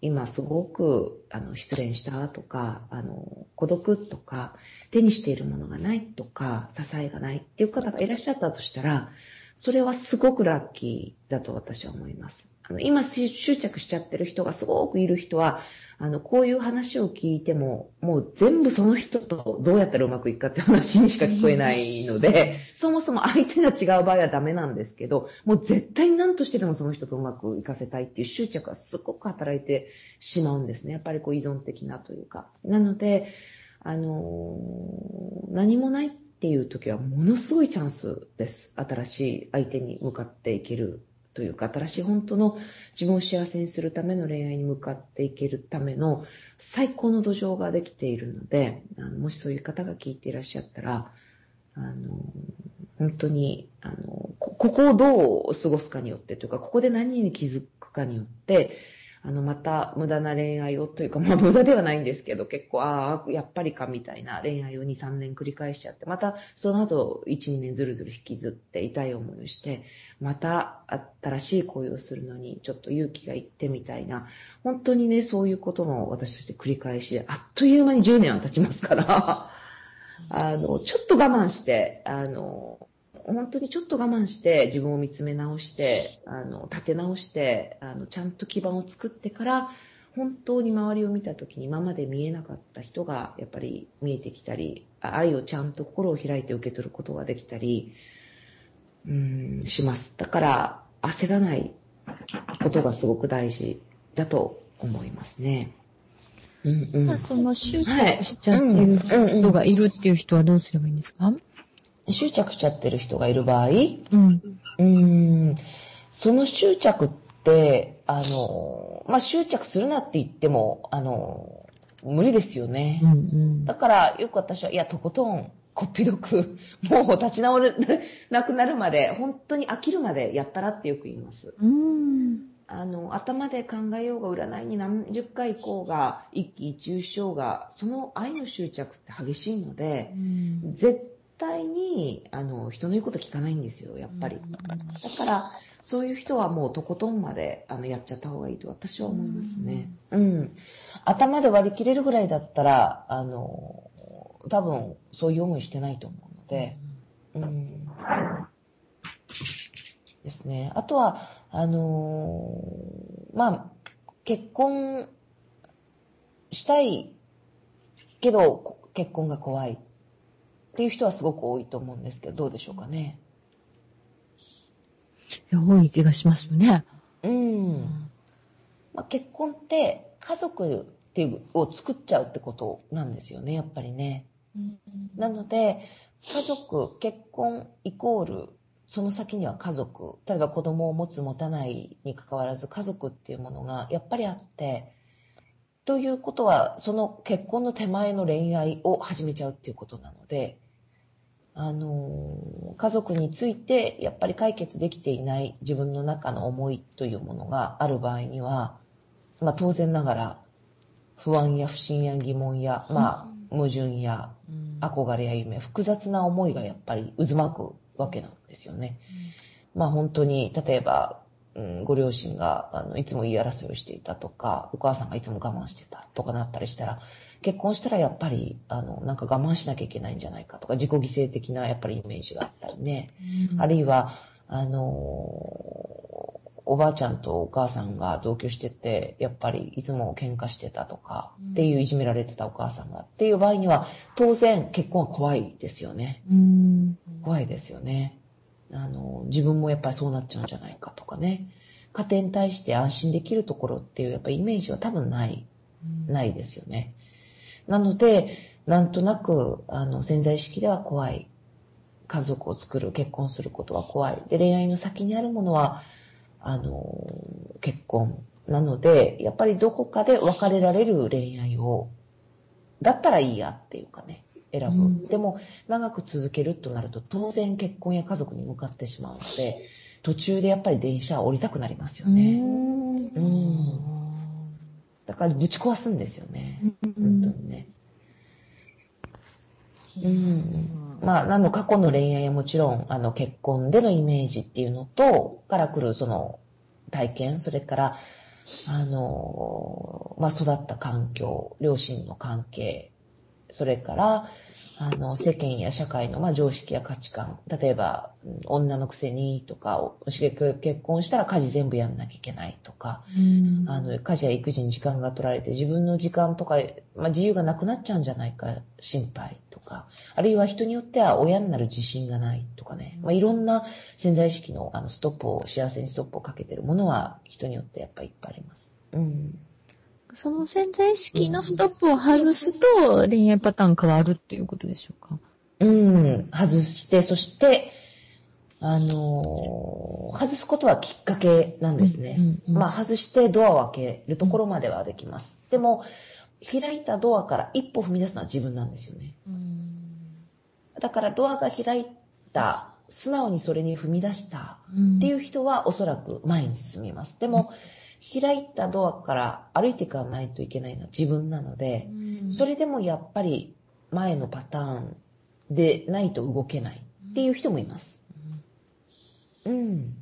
今すごくあの失恋したとか、あの、孤独とか、手にしているものがないとか、支えがないっていう方がいらっしゃったとしたら、それはすごくラッキーだと私は思います。あの今執着しちゃってる人がすごくいる人は、あの、こういう話を聞いても、もう全部その人とどうやったらうまくいくかって話にしか聞こえないので、そもそも相手が違う場合はダメなんですけど、もう絶対に何としてでもその人とうまくいかせたいっていう執着がすごく働いてしまうんですね。やっぱりこう依存的なというか。なので、あのー何もないっていう時はものすごいチャンスです。新しい相手に向かっていけるというか、新しい本当の自分を幸せにするための恋愛に向かっていけるための最高の土壌ができているので、あのもしそういう方が聞いていらっしゃったら、あの、本当に、あの、ここをどう過ごすかによってというか、ここで何に気づくかによって、あの、また無駄な恋愛をというか、まあ無駄ではないんですけど、結構、ああ、やっぱりかみたいな恋愛を2、3年繰り返しちゃって、またその後1、2年ずるずる引きずって痛い思いをして、また新しい恋をするのにちょっと勇気がいってみたいな、本当にね、そういうことの私として繰り返しで、あっという間に10年は経ちますから、あの、ちょっと我慢して、あの、本当にちょっと我慢して自分を見つめ直して、あの、立て直して、あの、ちゃんと基盤を作ってから、本当に周りを見た時に今まで見えなかった人がやっぱり見えてきたり、あ愛をちゃんと心を開いて受け取ることができたり、うん、します。だから、焦らないことがすごく大事だと思いますね。うんうんまあ、その執着しちゃってる人がいるっていう人はどうすればいいんですか？執着しちゃってる人がいる場合、うん。うーんその執着って、あの、まあ、執着するなって言っても、あの、無理ですよね。うんうん。だから、よく私は、いや、とことん、こっぴどく、もう立ち直れ なくなるまで、本当に飽きるまでやったらってよく言います。うん。あの、頭で考えようが占いに何十回行こうが、一喜一憂しようが、その愛の執着って激しいので、絶対に、あの、人の言うこと聞かないんですよ、やっぱり。だから、そういう人はもうとことんまであのやっちゃった方がいいと私は思いますね。うん。頭で割り切れるぐらいだったら、あの、多分そういう思いしてないと思うので、うん。ですね。あとは、あのまあ、結婚したいけど、こ結婚が怖いっていう人はすごく多いと思うんですけど、どうでしょうかね。いや、多い気がしますよね。うん。まあ、結婚って家族っていうを作っちゃうってことなんですよね、やっぱりね。なので、家族、結婚イコール、その先には家族、例えば子供を持つ持たないに関わらず家族っていうものがやっぱりあって、ということは、その結婚の手前の恋愛を始めちゃうっていうことなので、あの、家族についてやっぱり解決できていない自分の中の思いというものがある場合には、まあ当然ながら不安や不信や疑問や、まあ矛盾や憧れや夢、複雑な思いがやっぱり渦巻くわけなんですよね。まあ本当に、例えば、うん、ご両親があのいつも言い争いをしていたとか、お母さんがいつも我慢してたとかなったりしたら、結婚したらやっぱり、あの、なんか我慢しなきゃいけないんじゃないかとか、自己犠牲的なやっぱりイメージがあったりね。あるいは、あのおばあちゃんとお母さんが同居してて、やっぱりいつも喧嘩してたとか、っていういじめられてたお母さんが、っていう場合には、当然結婚は怖いですよね。うん。怖いですよね。あの、自分もやっぱりそうなっちゃうんじゃないかとかね。家庭に対して安心できるところっていうやっぱりイメージは多分ない、ないですよね。なので、なんとなく、あの、潜在意識では怖い。家族を作る、結婚することは怖い。で、恋愛の先にあるものは、あの、結婚。なので、やっぱりどこかで別れられる恋愛を、だったらいいやっていうかね、選ぶ。うんでも、長く続けるとなると、当然結婚や家族に向かってしまうので、途中でやっぱり電車は降りたくなりますよね。うん。だからぶち壊すんですよね。本当にね。うん。まあ、なの過去の恋愛はもちろん、あの、結婚でのイメージっていうのと、から来るその体験、それから、あの、まあ、育った環境、両親の関係、それから、あの、世間や社会の、まあ、常識や価値観。例えば、うん女のくせにとか、結婚したら家事全部やんなきゃいけないとか、あの、家事や育児に時間が取られて、自分の時間とか、まあ、自由がなくなっちゃうんじゃないか、心配とか、あるいは人によっては親になる自信がないとかね、まあ、いろんな潜在意識のあのストップを、幸せにストップをかけてるものは、人によってやっぱりいっぱいあります。うん。その潜在意識のストップを外すと恋愛パターン変わるっていうことでしょうか？うん、外して、そして、あのー外すことはきっかけなんですね。うんうんまあ、外してドアを開けるところまではできます。でも、開いたドアから一歩踏み出すのは自分なんですよね。だからドアが開いた、素直にそれに踏み出したっていう人はおそらく前に進みます。でも、開いたドアから歩いていかないといけないのは自分なので、それでもやっぱり前のパターンでないと動けないっていう人もいます。うん。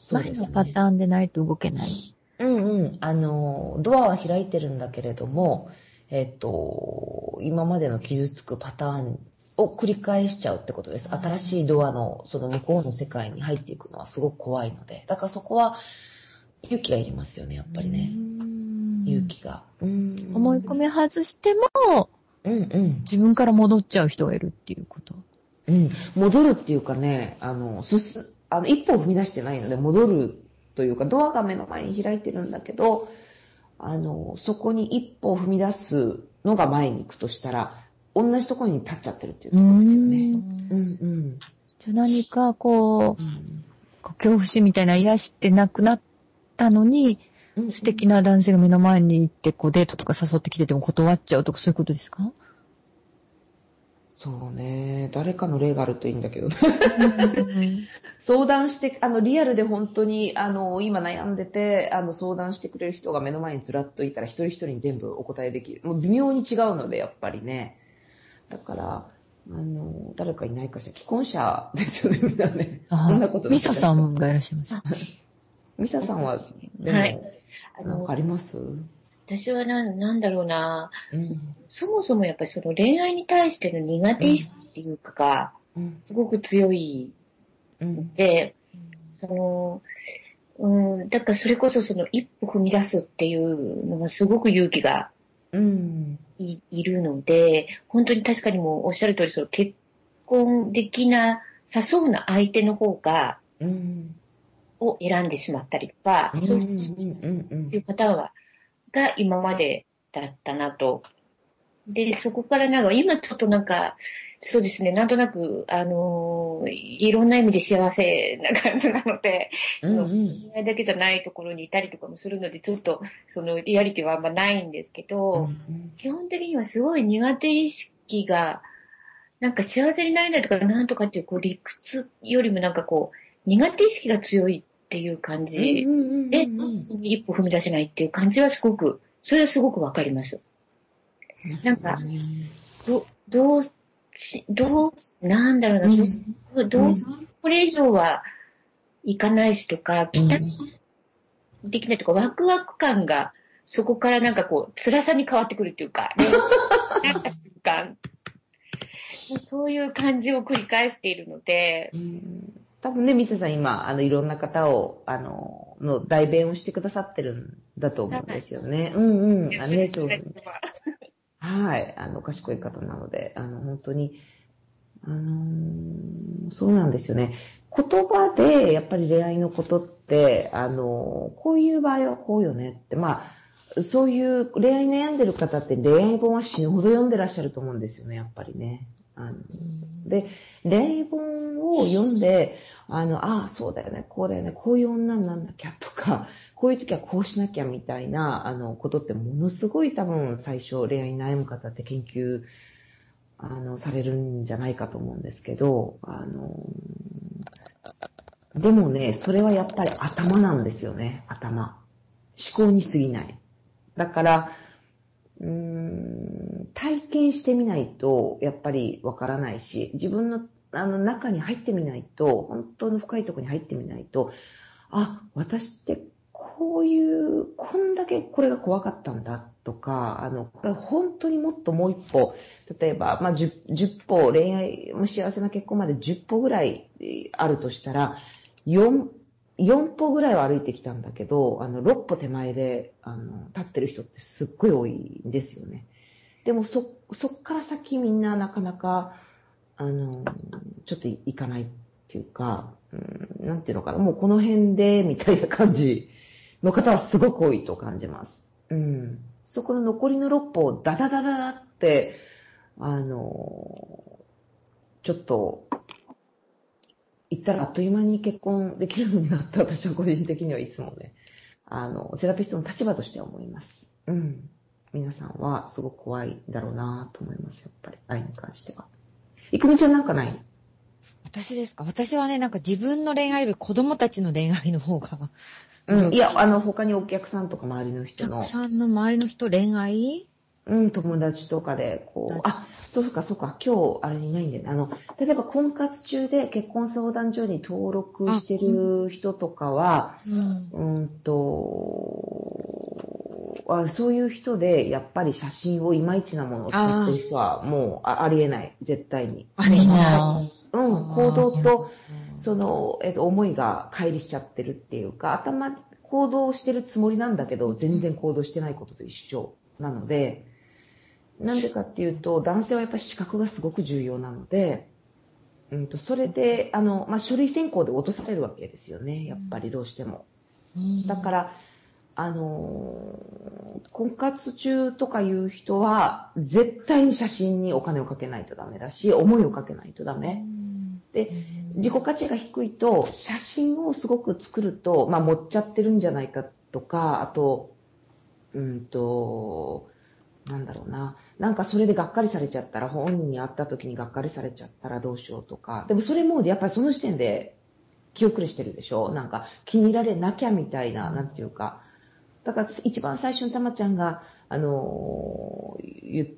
そう前ですねのパターンでないと動けない。うんうん。あの、ドアは開いてるんだけれども、えっと、今までの傷つくパターンを繰り返しちゃうってことです。新しいドアのその向こうの世界に入っていくのはすごく怖いので。だからそこは勇気がいりますよね、やっぱりね。勇気が。うん思い込み外しても、うんうん。自分から戻っちゃう人がいるっていうこと。うん。戻るっていうかね、あの、すす、あの、一歩踏み出してないので戻るというか、ドアが目の前に開いてるんだけど、あの、そこに一歩踏み出すのが前に行くとしたら、同じところに立っちゃってるっていうところですよね。うんうん。じゃあ何かこう、うん恐怖心みたいな癒しってなくなったのに、うん素敵な男性が目の前に行って、こうデートとか誘ってきてても断っちゃうとかそういうことですか？そうね。誰かの例があるといいんだけどね。相談して、あの、リアルで本当に、あの、今悩んでて、あの、相談してくれる人が目の前にずらっといたら、一人一人に全部お答えできる。もう微妙に違うので、やっぱりね。だから、あの、誰かいないかしら。既婚者ですよね、みんなね。あそんなことミサさんがいらっしゃいます。ミサさんは、でも、はいあのなんかあ、ります？私はな、なんだろうな、うん。そもそもやっぱりその恋愛に対しての苦手意識っていうかが、うん。すごく強いうん。で、その、うん、だからそれこそその一歩踏み出すっていうのがすごく勇気がうん。いいるので、本当に確かにもうおっしゃる通り、その結婚できなさそうな相手の方が、うん。を選んでしまったりとか、うん。そううん。いううん。いうパターンは、が今までだったなと。で、そこからなんか、今ちょっとなんか、そうですね、なんとなく、あのーいろんな意味で幸せな感じなので、うん。うん。恋愛だけじゃないところにいたりとかもするので、ちょっと、そのリアリティはあんまないんですけど、基本的にはすごい苦手意識が、なんか幸せになれないとか、なんとかっていう、こう、理屈よりもなんかこう、苦手意識が強いっていう感じうん。うん。で、うん。一歩踏み出せないっていう感じはすごく、それはすごくわかります。なんか、ど、どうし、どう、なんだろうな、どう、どう、これ以上はいかないしとか、期待できないとか、ワクワク感が、そこからなんかこう、辛さに変わってくるっていうか、ね、なんか瞬間。そういう感じを繰り返しているので、うん多分ね、ミセさん今、あの、いろんな方を、あの、の代弁をしてくださってるんだと思うんですよね。うんうん。あのね、そう。はい。あの、賢い方なので、あの、本当に、あのーそうなんですよね。言葉で、やっぱり恋愛のことって、あのこういう場合はこうよねって、まあ、そういう恋愛悩んでる方って恋愛本は死ぬほど読んでらっしゃると思うんですよね、やっぱりね。あので、恋愛本を読んで、あの、ああ、そうだよね、こうだよね、こういう女になんなきゃとか、こういう時はこうしなきゃみたいな、あの、ことってものすごい多分最初恋愛に悩む方って研究、あの、されるんじゃないかと思うんですけど、あの、でもね、それはやっぱり頭なんですよね、頭。思考に過ぎない。だから、うん体験してみないと、やっぱりわからないし、自分のあの中に入ってみないと、本当の深いところに入ってみないと、あ、私ってこういう、こんだけこれが怖かったんだとか、あの、これ本当にもっともう一歩、例えば、まあ、10, 10歩、恋愛、幸せな結婚まで10歩ぐらいあるとしたら、4、4歩ぐらいは歩いてきたんだけど、あの、6歩手前で、あの、立ってる人ってすっごい多いんですよね。でも、そ、そっから先みんななかなか、あの、ちょっといかないっていうか、うん、なんていうのかな、もうこの辺で、みたいな感じの方はすごく多いと感じます。うん。そこの残りの6歩をダダダダダって、あの、ちょっと、言ったらあっという間に結婚できるのになって私は個人的にはいつもね、あの、セラピストの立場としては思います。うん。皆さんはすごく怖いだろうなと思います、やっぱり。愛に関しては。いくみちゃんなんかない？私ですか？私はね、なんか自分の恋愛より子供たちの恋愛の方が。うん。いや、あの、他にお客さんとか周りの人のお客、さんの周りの人恋愛？うん、友達とかで、こう、あ、そうか、そうか、今日、あれにないんだよね。あの、例えば婚活中で結婚相談所に登録してる人とかは、うん。うんと、あそういう人で、やっぱり写真をいまいちなものを使ってる人は、もうあありえない。絶対に。あれなあうん、行動と、その、えっと、思いが乖離しちゃってるっていうか、頭、行動してるつもりなんだけど、全然行動してないことと一緒なので、なんでかっていうと、男性はやっぱり視覚がすごく重要なので、うんと、それで、あの、まあ、書類選考で落とされるわけですよね、やっぱりどうしても。だから、あのー婚活中とかいう人は、絶対に写真にお金をかけないとダメだし、思いをかけないとダメ。で、自己価値が低いと、写真をすごく作ると、まあ、持っちゃってるんじゃないかとか、あと、うんと、なんだろうな。なんかそれでがっかりされちゃったら、本人に会った時にがっかりされちゃったらどうしようとか。でもそれもやっぱりその時点で気遅れしてるでしょ？なんか気に入られなきゃみたいな、なんていうか。だから一番最初にたまちゃんが、あのー言っ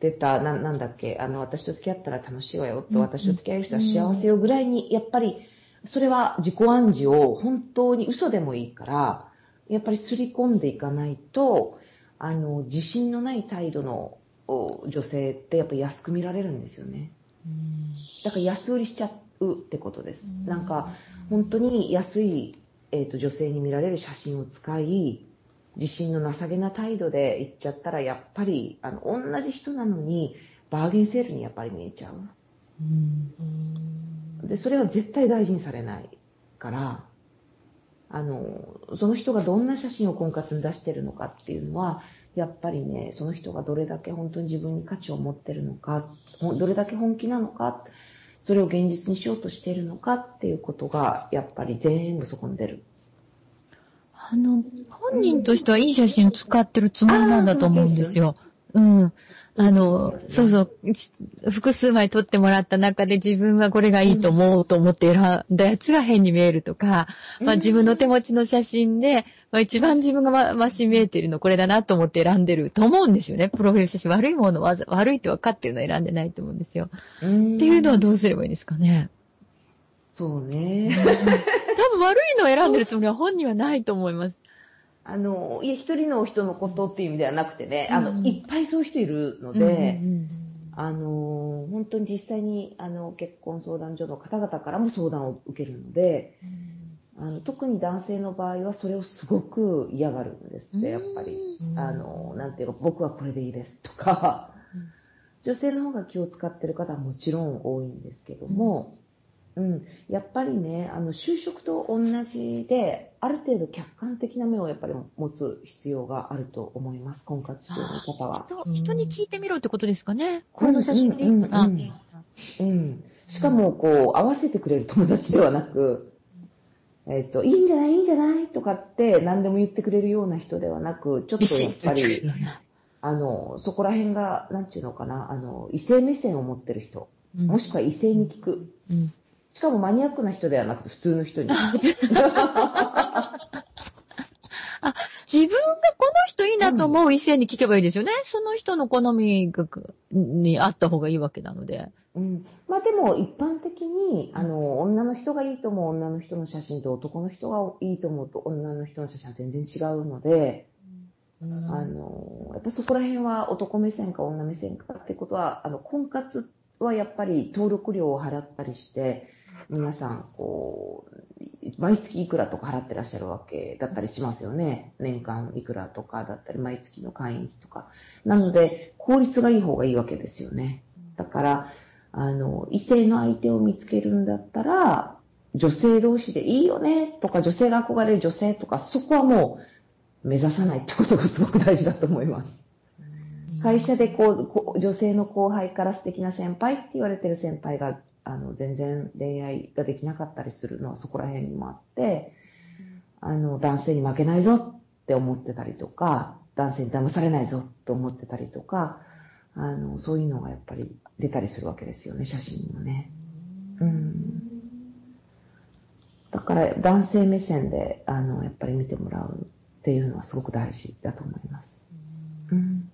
てた、ななんだっけ、あの、私と付き合ったら楽しいわよと、私と付き合える人は幸せよぐらいに、やっぱり、それは自己暗示を本当に嘘でもいいから、やっぱりすり込んでいかないと、あの、自信のない態度のお女性ってやっぱり安く見られるんですよね。だから安売りしちゃうってことです。なんか、本当に安い、えー、と女性に見られる写真を使い、自信のなさげな態度で言っちゃったら、やっぱり、あの、同じ人なのに、バーゲンセールにやっぱり見えちゃう。で、それは絶対大事にされないから、あの、その人がどんな写真を婚活に出してるのかっていうのは、やっぱりね、その人がどれだけ本当に自分に価値を持ってるのか、どれだけ本気なのか、それを現実にしようとしているのかっていうことが、やっぱり全部そこに出る。あの、本人としてはいい写真を使ってるつもりなんだと思うんですよ。うん。あの、そうそう、ち複数枚撮ってもらった中で自分はこれがいいと思うと思って選んだやつが変に見えるとか、まあ自分の手持ちの写真で、まあ一番自分がま、まし見えてるのこれだなと思って選んでると思うんですよね。プロフィール写真悪いものわざ、悪いって分かってるの選んでないと思うんですよ。ってっていうのはどうすればいいんですかね。そうね。多分悪いのを選んでるつもりは本人はないと思います。あの、いや、一人の人のことっていう意味ではなくてね、あの、うんいっぱいそういう人いるのうんで、うんあの、本当に実際に、あの、結婚相談所の方々からも相談を受けるので、あの特に男性の場合はそれをすごく嫌がるんですって、やっぱり。あの、なんていうか、僕はこれでいいですとか、女性の方が気を使ってる方はもちろん多いんですけども、うん、やっぱりね、あの、就職と同じで、ある程度客観的な目をやっぱり持つ必要があると思います、婚活中の方は。人人に聞いてみろってことですかね。これの写真でいいかな。うんうんうん。しかも、こう、合わせてくれる友達ではなく、えっ、と、いいんじゃないいいんじゃないとかって何でも言ってくれるような人ではなく、ちょっとやっぱり、あの、そこら辺が、なんていうのかな、あの、異性目線を持ってる人、うんもしくは異性に聞く。うんしかもマニアックな人ではなくて普通の人に。自分がこの人いいなと思う異性に聞けばいいですよね。その人の好みがにあった方がいいわけなので。うん、まあでも一般的にあの女の人がいいと思う女の人の写真と男の人がいいと思うと女の人の写真は全然違うので、あのやっぱそこら辺は男目線か女目線かってことはあの婚活はやっぱり登録料を払ったりして皆さんこう毎月いくらとか払ってらっしゃるわけだったりしますよね。年間いくらとかだったり毎月の会員費とか。なので効率がいい方がいいわけですよね。だからあの、異性の相手を見つけるんだったら、女性同士でいいよねとか、女性が憧れる女性とか、そこはもう目指さないってことがすごく大事だと思います。会社でこうこう、女性の後輩から素敵な先輩って言われてる先輩が、あの、全然恋愛ができなかったりするのはそこら辺にもあって、あの、男性に負けないぞって思ってたりとか、男性に騙されないぞと思ってたりとか、あの、そういうのがやっぱり出たりするわけですよね、写真にもね。うん。だから男性目線で、あの、やっぱり見てもらうっていうのはすごく大事だと思います。うん。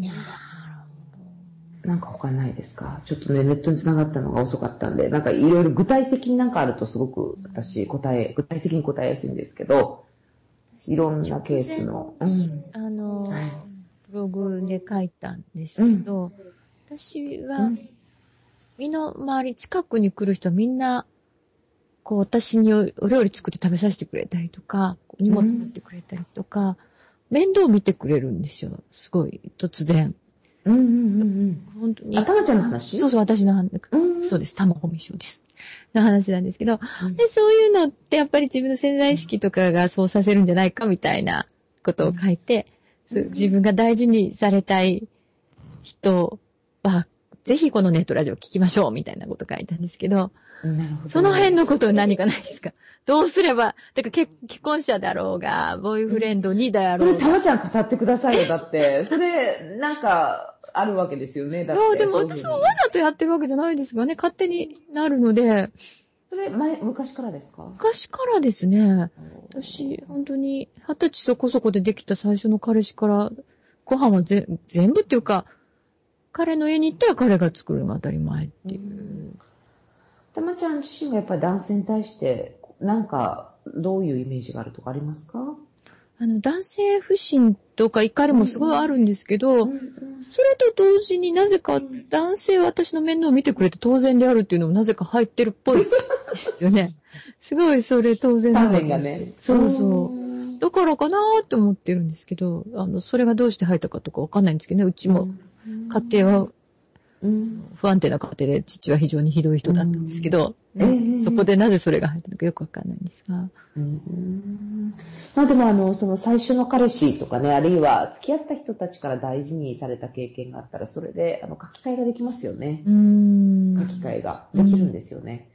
いやなんか他ないですか？ちょっとね、ネットに繋がったのが遅かったんで、なんかいろいろ具体的になんかあるとすごく私答え、具体的に答えやすいんですけど、いろんなケースの。うん。あの、はいブログで書いたんですけど、私は、身の回り、近くに来る人はみんな、こう、私にお料理作って食べさせてくれたりとか、荷物持ってくれたりとか、面倒見てくれるんですよ。すごい、突然。うんうんうんうん。本当にあ、。たまちゃんの話？そうそう、私の話、うん。そうです、玉込賞です。の話なんですけど、うんで、そういうのってやっぱり自分の潜在意識とかがそうさせるんじゃないかみたいなことを書いて、そう自分が大事にされたい人は、ぜひこのネットラジオ聞きましょうみたいなこと書いたんですけど、なるほど。その辺のこと何かないですか？どうすれば、てか結既婚者だろうが、ボーイフレンドにだそれ、ろうが。たまちゃん語ってくださいよ。だって、それ、なんか、あるわけですよね。だって。いやでも私もわざとやってるわけじゃないですがね、勝手になるので、それ、前、昔からですか？昔からですね、私、本当に、二十歳そこそこでできた最初の彼氏から、ご飯はぜ全部っていうか、彼の家に行ったら彼が作るのが当たり前っていう。たまちゃん自身がやっぱり男性に対して、なんか、どういうイメージがあるとかありますか？あの、男性不信とか怒りもすごいあるんですけど、うんそれと同時になぜか男性は私の面倒を見てくれて当然であるっていうのもなぜか入ってるっぽいですよね。すごいそれ当然な鍛の錬がね。そうそう。う。だからかなーって思ってるんですけど、あの、それがどうして入ったかとかわかんないんですけどね、うちも家庭はうん。不安定な家庭で父は非常にひどい人だったんですけど、うんええそこでなぜそれが入ったのかよくわかんないんですが。うんまあでもあの、その最初の彼氏とかね、あるいは付き合った人たちから大事にされた経験があったら、それで、あの、書き換えができますよね。うーん。書き換えができるんですよね。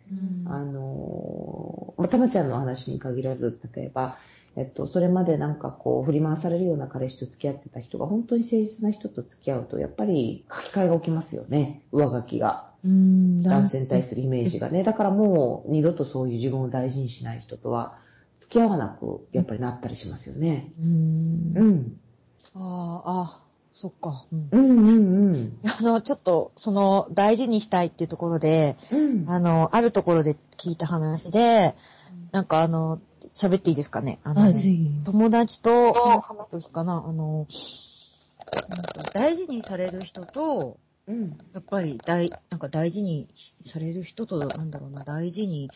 うんあのー、まあたまちゃんの話に限らず、例えば、えっと、それまでなんかこう、振り回されるような彼氏と付き合ってた人が、本当に誠実な人と付き合うと、やっぱり書き換えが起きますよね。上書きが。うーん男性に対するイメージがね。だからもう、二度とそういう自分を大事にしない人とは、付き合わなく、やっぱりなったりしますよね。うーんうん。ああ、あそっか。うん。うんうんうん。あの、ちょっと、その、大事にしたいっていうところで、うん。あの、あるところで聞いた話で、なんかあの、喋っていいですかね？あの、はい、ぜひ。友達と話すときかな、あの、なんか大事にされる人と、うん。やっぱり大、なんか大事にされる人と、なんだろうな、大事に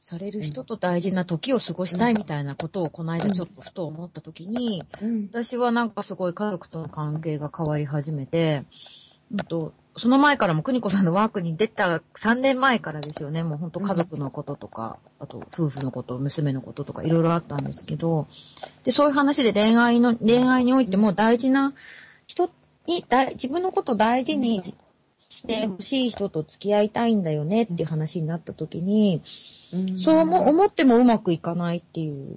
される人と大事な時を過ごしたいみたいなことをこの間ちょっとふと思った時に、うん。私はなんかすごい家族との関係が変わり始めて、うんと、その前からも邦子さんのワークに出た3年前からですよね。もう本当家族のこととか、あと夫婦のこと、娘のこととかいろいろあったんですけど、で、そういう話で恋愛の、恋愛においても大事な人に、だ自分のことを大事にしてほしい人と付き合いたいんだよねっていう話になった時に、そうも思ってもうまくいかないっていう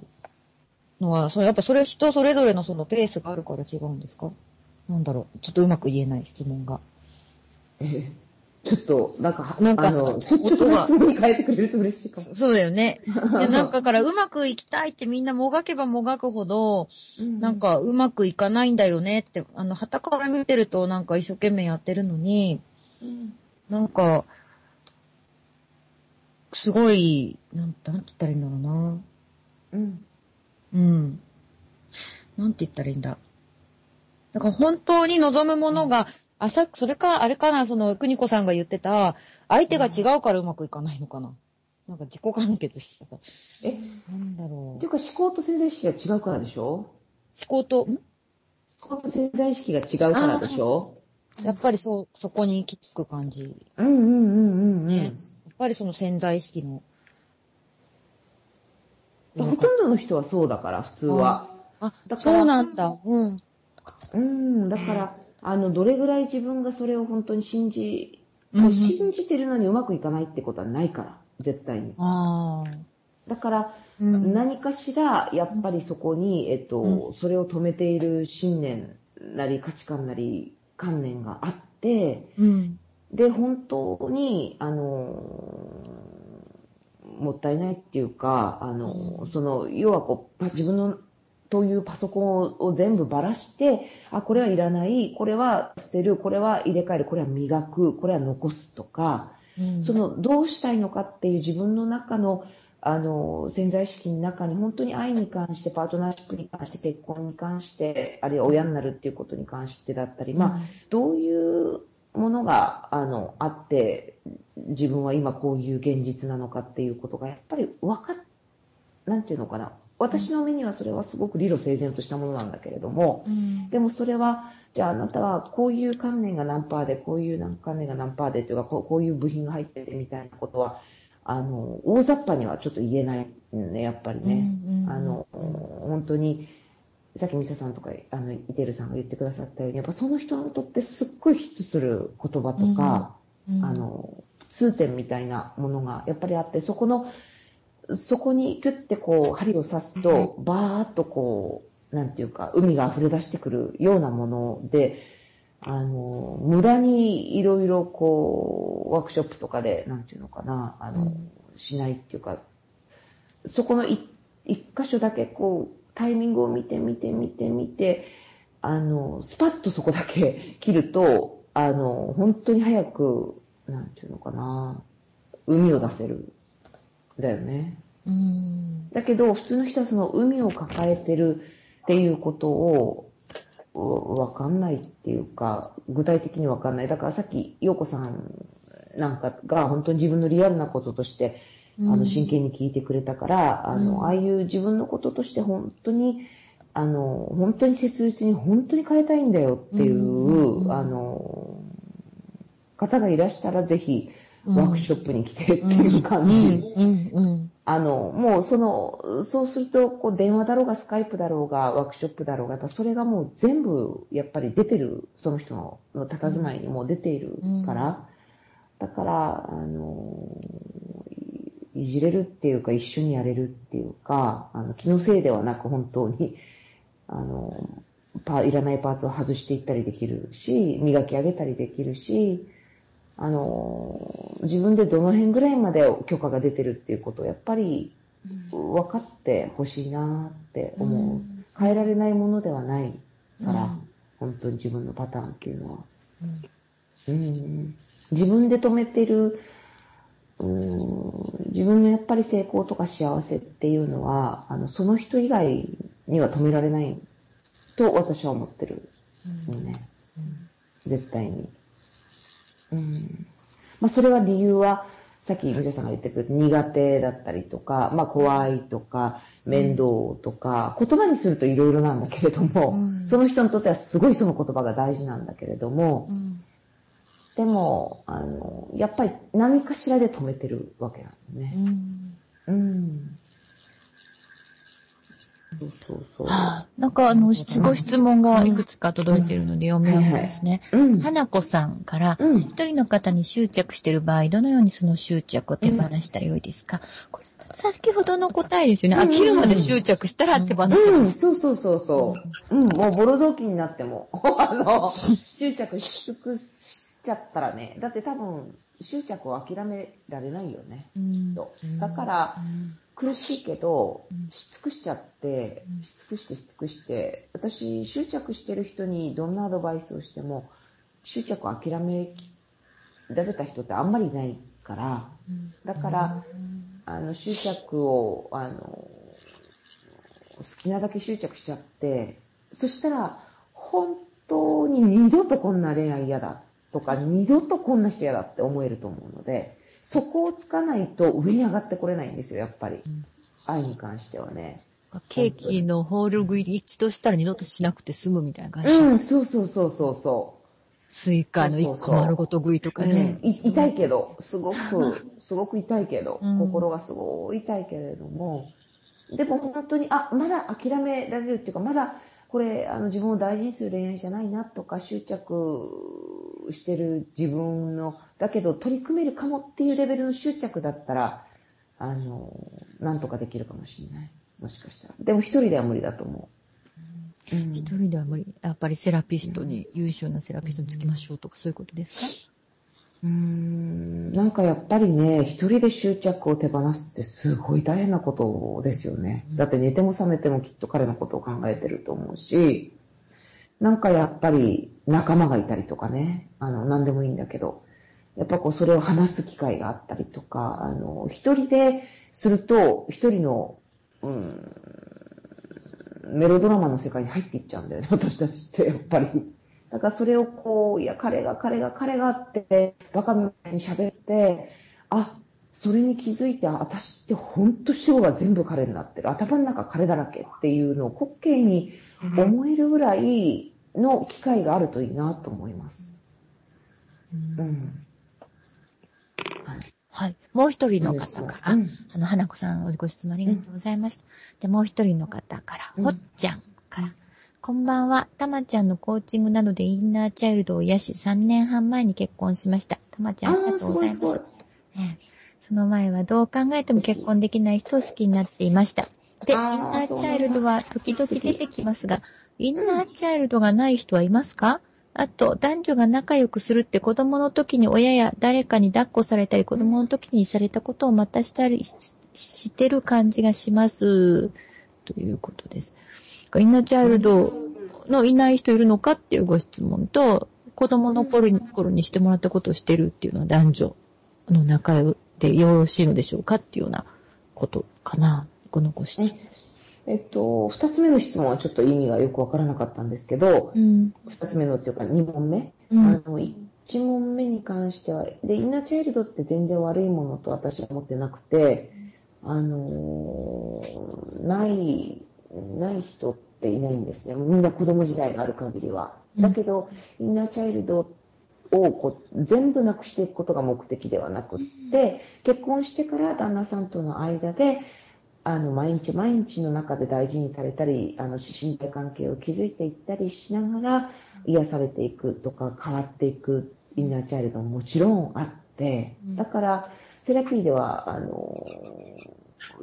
のは、それやっぱそれ人それぞれのそのペースがあるから違うんですか？なんだろう。ちょっとうまく言えない質問が。えーちょっと、なんか、なんかあの、ちょっと音が質問に変えてくれると嬉しいかも。そうだよね。でなんかからうまくいきたいってみんなもがけばもがくほど、なん、かうまくいかないんだよねって、あの、旗から見てるとなんか一生懸命やってるのに、うんなんか、すごい、なん、なんて言ったらいいんだろうな。うん。うん。なんて言ったらいいんだ。だから本当に望むものが、あさ、それか、あれかな、その、邦子さんが言ってた、相手が違うからうまくいかないのかな。なんか自己完結してた。え、なんだろっていうか思考と潜在意識が違うからでしょ？思考と、ん？思考と潜在意識が違うからでしょ？やっぱりそう、そこに行き着く感じ。うんうんうんうんうん。ね。やっぱりその潜在意識の。ほとんどの人はそうだから、普通は。あだからそうなんだ。うん。うん、だから、あの、どれぐらい自分がそれを本当に信じ、信じてるのにうまくいかないってことはないから、絶対に。だから、うん。何かしら、やっぱりそこに、えっと、うそれを止めている信念なり価値観なり観念があって、うん。で、本当に、あの、もったいないっていうか、あの、その、要はこう、パ自分のというパソコンを全部ばらして、あ、これはいらない、これは捨てる、これは入れ替える、これは磨く、これは残すとか、うん。そのどうしたいのかっていう自分の中のあの潜在意識の中に本当に愛に関してパートナーシップに関して結婚に関してあるいは親になるっていうことに関してだったり、まあ、どういうものがあのあって自分は今こういう現実なのかっていうことがやっぱり分かっなんていうのかな私の目にはそれはすごく理路整然としたものなんだけれども、うん。でもそれは、じゃああなたはこういう観念が何パーで、こういう観念が何パーでというか、こうこういう部品が入っててみたいなことは、あの、大雑把にはちょっと言えないね、やっぱりね。うんうんあの、本当に、さっきミサさんとか、あの、イテルさんが言ってくださったように、やっぱその人にとってすっごいヒットする言葉とか、うんあの、通点みたいなものがやっぱりあって、そこの、そこにキュッてこう針を刺すと、バーッとこう、なんていうか、海が溢れ出してくるようなもので、あの、無駄にいろいろこう、ワークショップとかで、なんていうのかな、あの、うんしないっていうか、そこの一一箇所だけこう、タイミングを見て見て見て見て、あの、スパッとそこだけ 切ると、あの、本当に早く、なんていうのかな、海を出せる。だよね。うんだけど、普通の人はその海を抱えてるっていうことを、うわかんないっていうか、具体的にわかんない。だからさっき、陽子さんなんかが本当に自分のリアルなこととして、あの、真剣に聞いてくれたから、あうんの、ああいう自分のこととして本当に、あの、本当に切実に本当に変えたいんだよっていう、うんうんあの、方がいらしたらぜひ、うんワークショップに来てっていう感じ。あの、もうその、そうすると、こう、電話だろうが、スカイプだろうが、ワークショップだろうが、やっぱそれがもう全部、やっぱり出てる、その人のの佇まいにもう出ているから、だから、あの、いいじれるっていうか、一緒にやれるっていうか、あの、気のせいではなく、本当に、あの、パいらないパーツを外していったりできるし、磨き上げたりできるし、あの、自分でどの辺ぐらいまで許可が出てるっていうことをやっぱり分かってほしいなって思う。変えられないものではないから、うん本当に自分のパターンっていうのは。うん、自分で止めてる、うん、自分のやっぱり成功とか幸せっていうのは、あの、その人以外には止められないと私は思ってるのね。絶対に。うん。まあ、それは理由は、さっきみささんが言ってくれた苦手だったりとか、まあ、怖いとか、面倒とか、言葉にするといろいろなんだけれども、うんその人にとってはすごいその言葉が大事なんだけれども、うんでも、あの、やっぱり何かしらで止めてるわけなのね。うん。そうそうそう。はあ、なんかあの、質ご質問がいくつか届いているので読み上げますね。うん。花子さんから、うん。一人の方に執着している場合、どのようにその執着を手放したらよいですか、これ、先ほどの答えですよね。うん飽きるまで執着したら手放せうん、ます。そうそうそうそう。うん、もうボロ雑巾になっても、あの、執着し尽くしちゃったらね、だって多分、執着を諦められないよね。うんとだから、苦しいけどうん、し尽くしちゃってうん、し尽くしてし尽くして、私、執着してる人にどんなアドバイスをしても、執着を諦められた人ってあんまりいないから、だから、あの、執着を、あの、好きなだけ執着しちゃって、そしたら、本当に二度とこんな恋愛嫌だとか、二度とこんな人嫌だって思えると思うので、そこをつかないと上に上がってこれないんですよ、やっぱりん。愛に関してはね。ケーキのホール食い一度したら二度としなくて済むみたいな感じ。うん、そうそうそうそうそスイカの一個丸ごと食いとう。かね。うんい痛いけど、すごく、すごく痛いけど、うん心がすごい痛いけれども、でも本当に、あ、まだ諦められるっていうか、まだこれ、あの、自分を大事にする恋愛じゃないなとか、執着してる自分の、だけど取り組めるかもっていうレベルの執着だったら、あの、なんとかできるかもしれない。もしかしたら。でも一人では無理だと思う。うん一人では無理。やっぱりセラピストに、優秀なセラピストにつきましょうとかそういうことですか？うーん、なんかやっぱりね、一人で執着を手放すってすごい大変なことですよね。だって寝ても覚めてもきっと彼のことを考えてると思うし、なんかやっぱり仲間がいたりとかね、あの、何でもいいんだけど、やっぱこうそれを話す機会があったりとか、あの、一人ですると、一人の、うん、メロドラマの世界に入っていっちゃうんだよね、私たちって、やっぱり。だからそれをこう、いや、彼が、彼が、彼がって、バカみたいに喋って、あ、それに気づいて、あ私って本当主語が全部彼になってる。頭の中彼だらけっていうのを滑稽に思えるぐらいの機会があるといいなと思います。うん。はい。はい。もう一人の方から、うんあの、花子さん、ご質問ありがとうございました。で、もう一人の方から、うんほっちゃんから、こんばんは。たまちゃんのコーチングなどでインナーチャイルドを癒し、3年半前に結婚しました。たまちゃん、ありがすとうございます。すごい。その前はどう考えても結婚できない人を好きになっていました。で、インナーチャイルドは時々出てきますが、インナーチャイルドがない人はいますか？あと、男女が仲良くするって子供の時に親や誰かに抱っこされたり、子供の時にされたことをまたしたりししてる感じがします。ということです。インナーチャイルドのいない人いるのかっていうご質問と、子供の頃にしてもらったことをしてるっていうのは男女の仲でよろしいのでしょうかっていうようなことかな。このご質問。えっと、二つ目の質問はちょっと意味がよくわからなかったんですけど、うん。二つ目のっていうか二問目。うん。あの、一問目に関しては、で、インナーチャイルドって全然悪いものと私は思ってなくて、あのーない、ない人っていないんですね。みんな子供時代がある限りは。だけど、インナーチャイルドをこう全部なくしていくことが目的ではなくって、結婚してから旦那さんとの間で、あの、毎日毎日の中で大事にされたり、あの、身体関係を築いていったりしながら、癒されていくとか変わっていくインナーチャイルドももちろんあって、だから、セラピーでは、あの、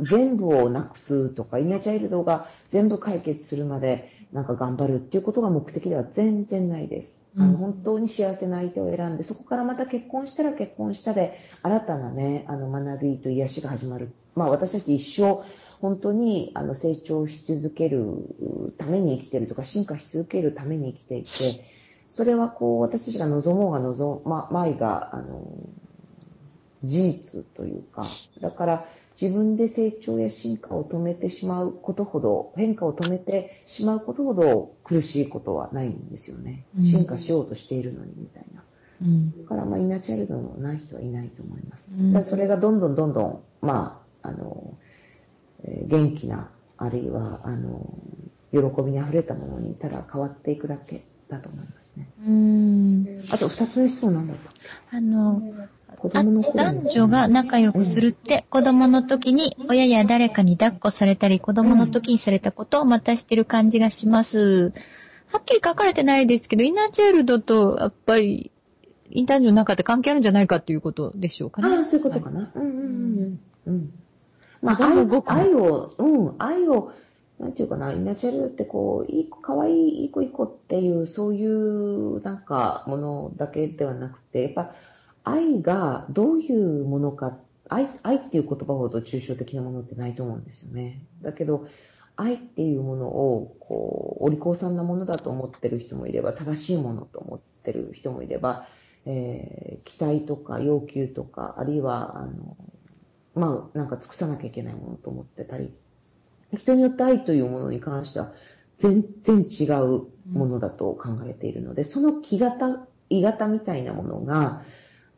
全部をなくすとか、インナーチャイルドが全部解決するまで、なんか頑張るっていうことが目的では全然ないです。あうんの、本当に幸せな相手を選んで、そこからまた結婚したら結婚したで、新たなね、あの、学びと癒しが始まる。まあ、私たち一生、本当にあの成長し続けるために生きてるとか進化し続けるために生きていて、それはこう私たちが望もうが望ままいがあの事実というか、だから自分で成長や進化を止めてしまうことほど、変化を止めてしまうことほど苦しいことはないんですよねう。ん進化しようとしているのにみたいな。うん。だから、まあ、インナーチャイルドのない人はいないと思います。うんただそれがどんどんどんどん、まあ、あの、えー元気な、あるいは、あの、喜びに溢れたものにただ変わっていくだけだと思いますね。うん。あと、二つの質問なんだったあの、子あ男女が仲良くするって、子供の時に親や誰かに抱っこされたり、子供の時にされたことをまたしてる感じがします。はっきり書かれてないですけど、インナーチャイルドと、やっぱり、インターンの中で関係あるんじゃないかっていうことでしょうかね。ああ、そういうことかな。うんうんうんうん。うん。まあ、愛愛を、うん、愛を、なんていうかな、インナーチャイルドってこう、いい子、かわいい、いい子いい子っていう、そういう、なんか、ものだけではなくて、やっぱ、愛がどういうものか、愛、愛っていう言葉ほど抽象的なものってないと思うんですよね。だけど、愛っていうものを、こう、お利口さんなものだと思ってる人もいれば、正しいものと思ってる人もいれば、えー期待とか要求とか、あるいは、あの、まあ、なんか尽くさなきゃいけないものと思ってたり、人によって愛というものに関しては、全然違うものだと考えているので、その木型、鋳型みたいなものが、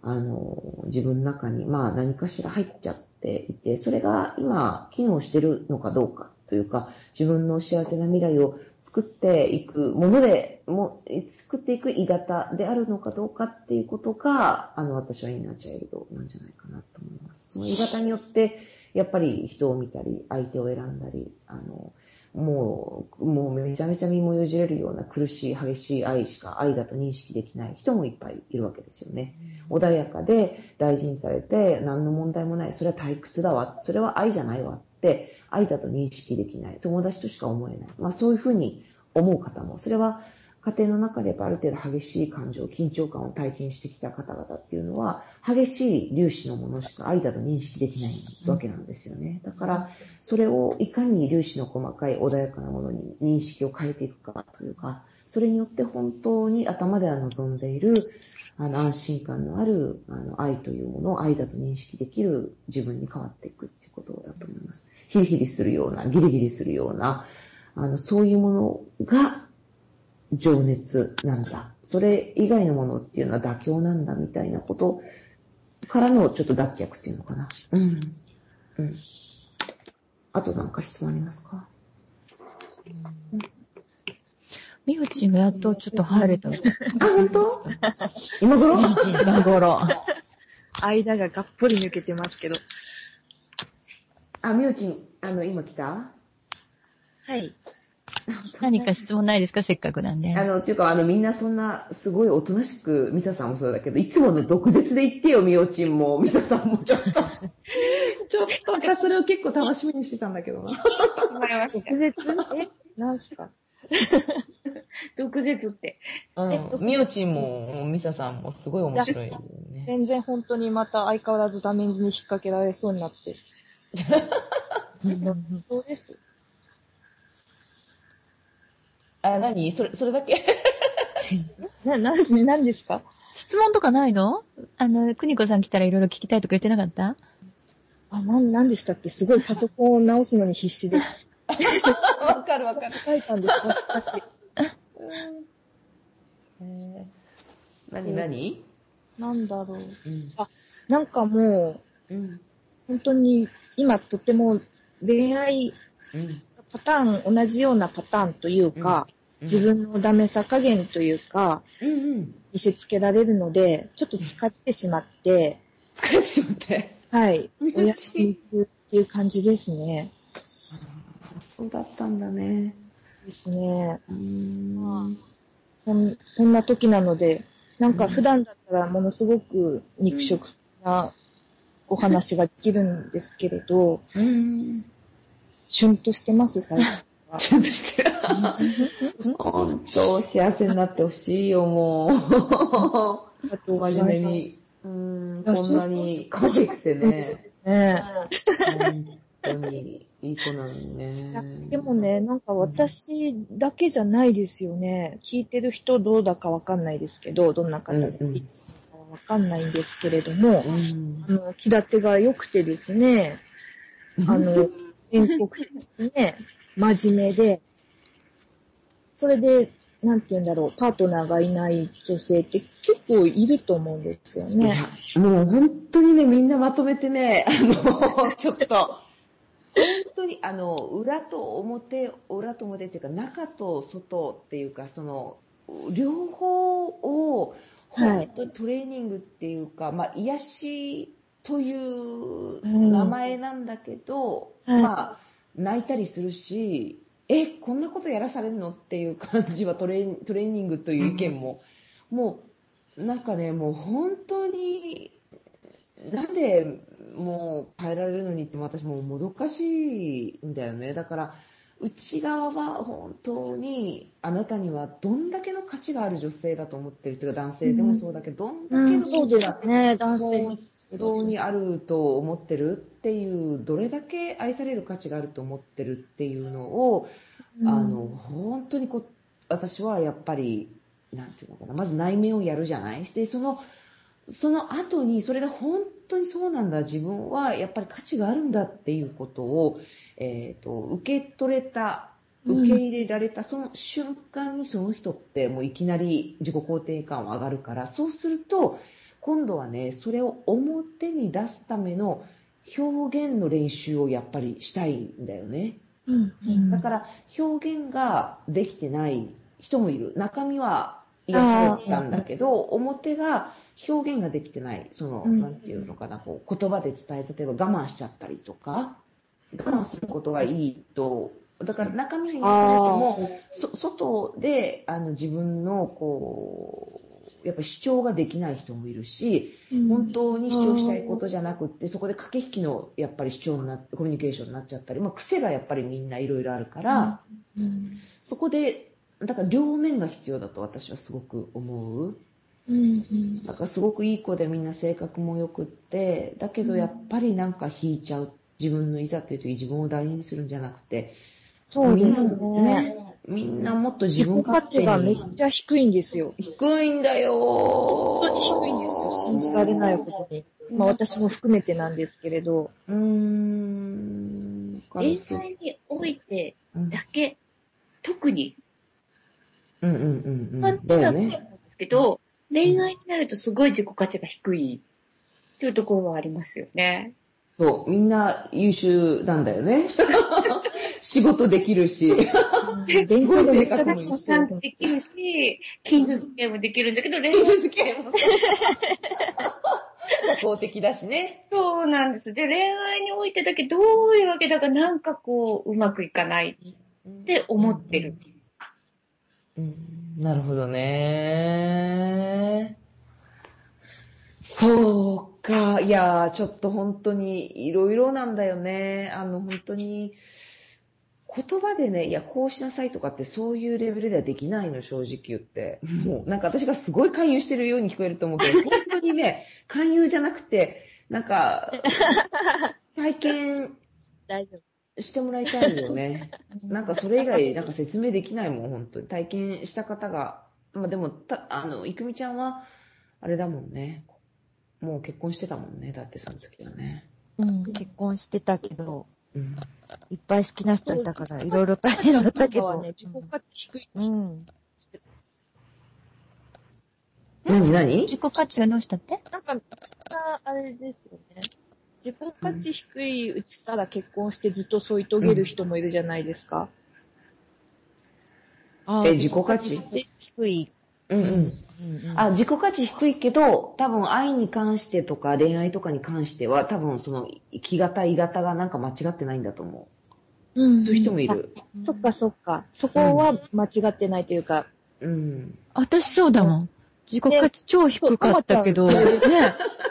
あの、自分の中に、まあ何かしら入っちゃっていて、それが今、機能してるのかどうかというか、自分の幸せな未来を作っていくもので、も作っていく鋳型であるのかどうかっていうことが、あの、私はインナーチャイルドなんじゃないかなと思います。その鋳型によって、やっぱり人を見たり、相手を選んだり、あの、もう、もうめちゃめちゃ身もよじれるような苦しい、激しい愛しか愛だと認識できない人もいっぱいいるわけですよね。穏やかで大事にされて何の問題もない。それは退屈だわ。それは愛じゃないわって、愛だと認識できない。友達としか思えない。まあそういうふうに思う方も、それは家庭の中でやっぱある程度激しい感情、緊張感を体験してきた方々っていうのは、激しい粒子のものしか愛だと認識できないわけなんですよね。だから、それをいかに粒子の細かい穏やかなものに認識を変えていくかというか、それによって本当に頭では望んでいる、あの、安心感のある、あの、愛というものを愛だと認識できる自分に変わっていくっていうことだと思います。ヒリヒリするような、ギリギリするような、あの、そういうものが情熱なんだ。それ以外のものっていうのは妥協なんだみたいなことからのちょっと脱却っていうのかな。うん。うん。あとなんか質問ありますか？みおちんがやっとちょっと入れた。あ、本当？今頃？今頃。間ががっぽり抜けてますけど。あ、みおちん、あの、今来た？はい。何か質問ないですか？せっかくなんで。あの、っていうか、あの、みんなそんな、すごいおとなしく、ミサさんもそうだけど、いつもの毒舌で言ってよ、みおちんも、ミサさんも、ちょっと。ちょっと、私それを結構楽しみにしてたんだけどな。しまいました毒。舌えなんすか毒舌って。うん。みおちんも、ミサさんも、すごい面白いよね。全然本当にまた相変わらずダメンズに引っ掛けられそうになって。そうです。あ、何？それ、それだけ？な、な、なんですか？質問とかないの？あの、くにこさん来たらいろいろ聞きたいとか言ってなかった？あ、なん、なんでしたっけ？すごいパソコンを直すのに必死で わかるわかる。書いたんですか？しかし。えー、何何？なんだろう。うん。なんかもう、うん。本当に今とても恋愛うん。パターン、同じようなパターンというか、自分のダメさ加減というか、うんうん。見せつけられるので、ちょっと疲れてしまって、疲れてしまって。はい、みお休み中っていう感じですね。そうだったんだね。ですね。うーん。そんそんな時なので、なんか普段だったらものすごく肉食なお話ができるんですけれど、うん。シュンとしてます、最初は。ちょっとして。本当、幸せになってほしいよ、もう。真面目に。うん、こんなに可愛くてね。ね。本当に、いい子なのね。でもね、なんか私だけじゃないですよね。聞いてる人どうだかわかんないですけど、どんな方でかわかんないんですけれども、うんあの、気立てが良くてですね、あの、全国的にね、真面目で、それで、なんて言うんだろう、パートナーがいない女性って結構いると思うんですよいね。や、もう本当にね、みんなまとめてね、あの、ちょっと、本当に、あの、裏と表、裏と表っていうか、中と外っていうか、その、両方を、はい。本当にトレーニングっていうか、まあ、癒しといううん名前なんだけど、はいまあ、泣いたりするし、え、こんなことやらされるのっていう感じはトレー トレーニングという意見も、もう、なんかね、もう本当に、なんでもう変えられるのにって私もうもどかしいんだよね。だから、内側は本当にあなたにはどんだけの価値がある女性だと思ってるというか男性でもそうだけど、どんだけの価値がですね、男性に。本当にあると思ってるっていう、どれだけ愛される価値があると思ってるっていうのを、あの、本当にこう、私はやっぱり、なんていうのかな、まず内面をやるじゃない？で、その、その後に、それが本当にそうなんだ、自分はやっぱり価値があるんだっていうことを、えっ、と、受け取れた、うん。受け入れられた、その瞬間にその人ってもういきなり自己肯定感は上がるから、そうすると、今度はね、それを表に出すための表現の練習をやっぱりしたいんだよね。うんうんだから表現ができてない人もいる。中身は癒されたんだけど、表が表現ができてない。その、うんなんていうのかな、こう言葉で伝え、例えば我慢しちゃったりとか、我慢することがいいと、だから中身が癒されても、そ外であの自分のこう、やっぱ主張ができない人もいるし、本当に主張したいことじゃなくって、そこで駆け引きのやっぱり主張になコミュニケーションになっちゃったり、まあ、癖がやっぱりみんないろいろあるから、うんそこでだから両面が必要だと私はすごく思う。うんうん。なんかすごくいい子でみんな性格も良くって、だけどやっぱりなんか引いちゃう。自分のいざという時自分を大事にするんじゃなくて、そうですみんなね。ね、みんなもっと自自己価分勝手値がめっに。ちゃ低いんですよ。低いんだよ本当に低いんですよ。信じられないことに。まあ私も含めてなんですけれど。うーん。恋愛においてうんだけ、特に、うんうんうんうん。だよはそうなんでね。すけど、恋愛になるとすごい自己価値が低いっていうところはありますよね。そう、みんな優秀なんだよね。仕事できるし。勉強でめっちゃすごい性格も一緒ちゃんとできるし、近所付き合いもできるんだけど、恋愛付き合いも 社交的だしね。そうなんです。で、恋愛においてだけどういうわけだかなんかこう、うまくいかないって思ってる。うんなるほどね。そうか。いやー、ちょっと本当にいろいろなんだよね。あの、本当に、言葉でね、いや、こうしなさいとかってそういうレベルではできないの、正直言って。もう、なんか私がすごい勧誘してるように聞こえると思うけど、本当にね、勧誘じゃなくて、なんか、体験 してもらいたいよね。なんかそれ以外、なんか説明できないもん、本当に。体験した方が。まあでも、た、あの、いくみちゃんは、あれだもんね。もう結婚してたもんね。だってその時はね。夫。うん、結婚してたけど、うん。いっぱい好きな人いたから、いろいろ大変だったけど。はね、自己価値低い。うん。何何？自己価値がどうしたって？なんか、みんなあれですよね。自己価値低いうちから結婚してずっと添い遂げる人もいるじゃないですか。あえ、自己価値低い。うんうん。うんうん、あ、自己価値低いけど、多分愛に関してとか恋愛とかに関しては、多分その、生き方、鋳型がなんか間違ってないんだと思うんう。そういう人もいる。そっかそっか。そこは間違ってないというか、うん。私そうだもん。自己価値超低かったけど、ね、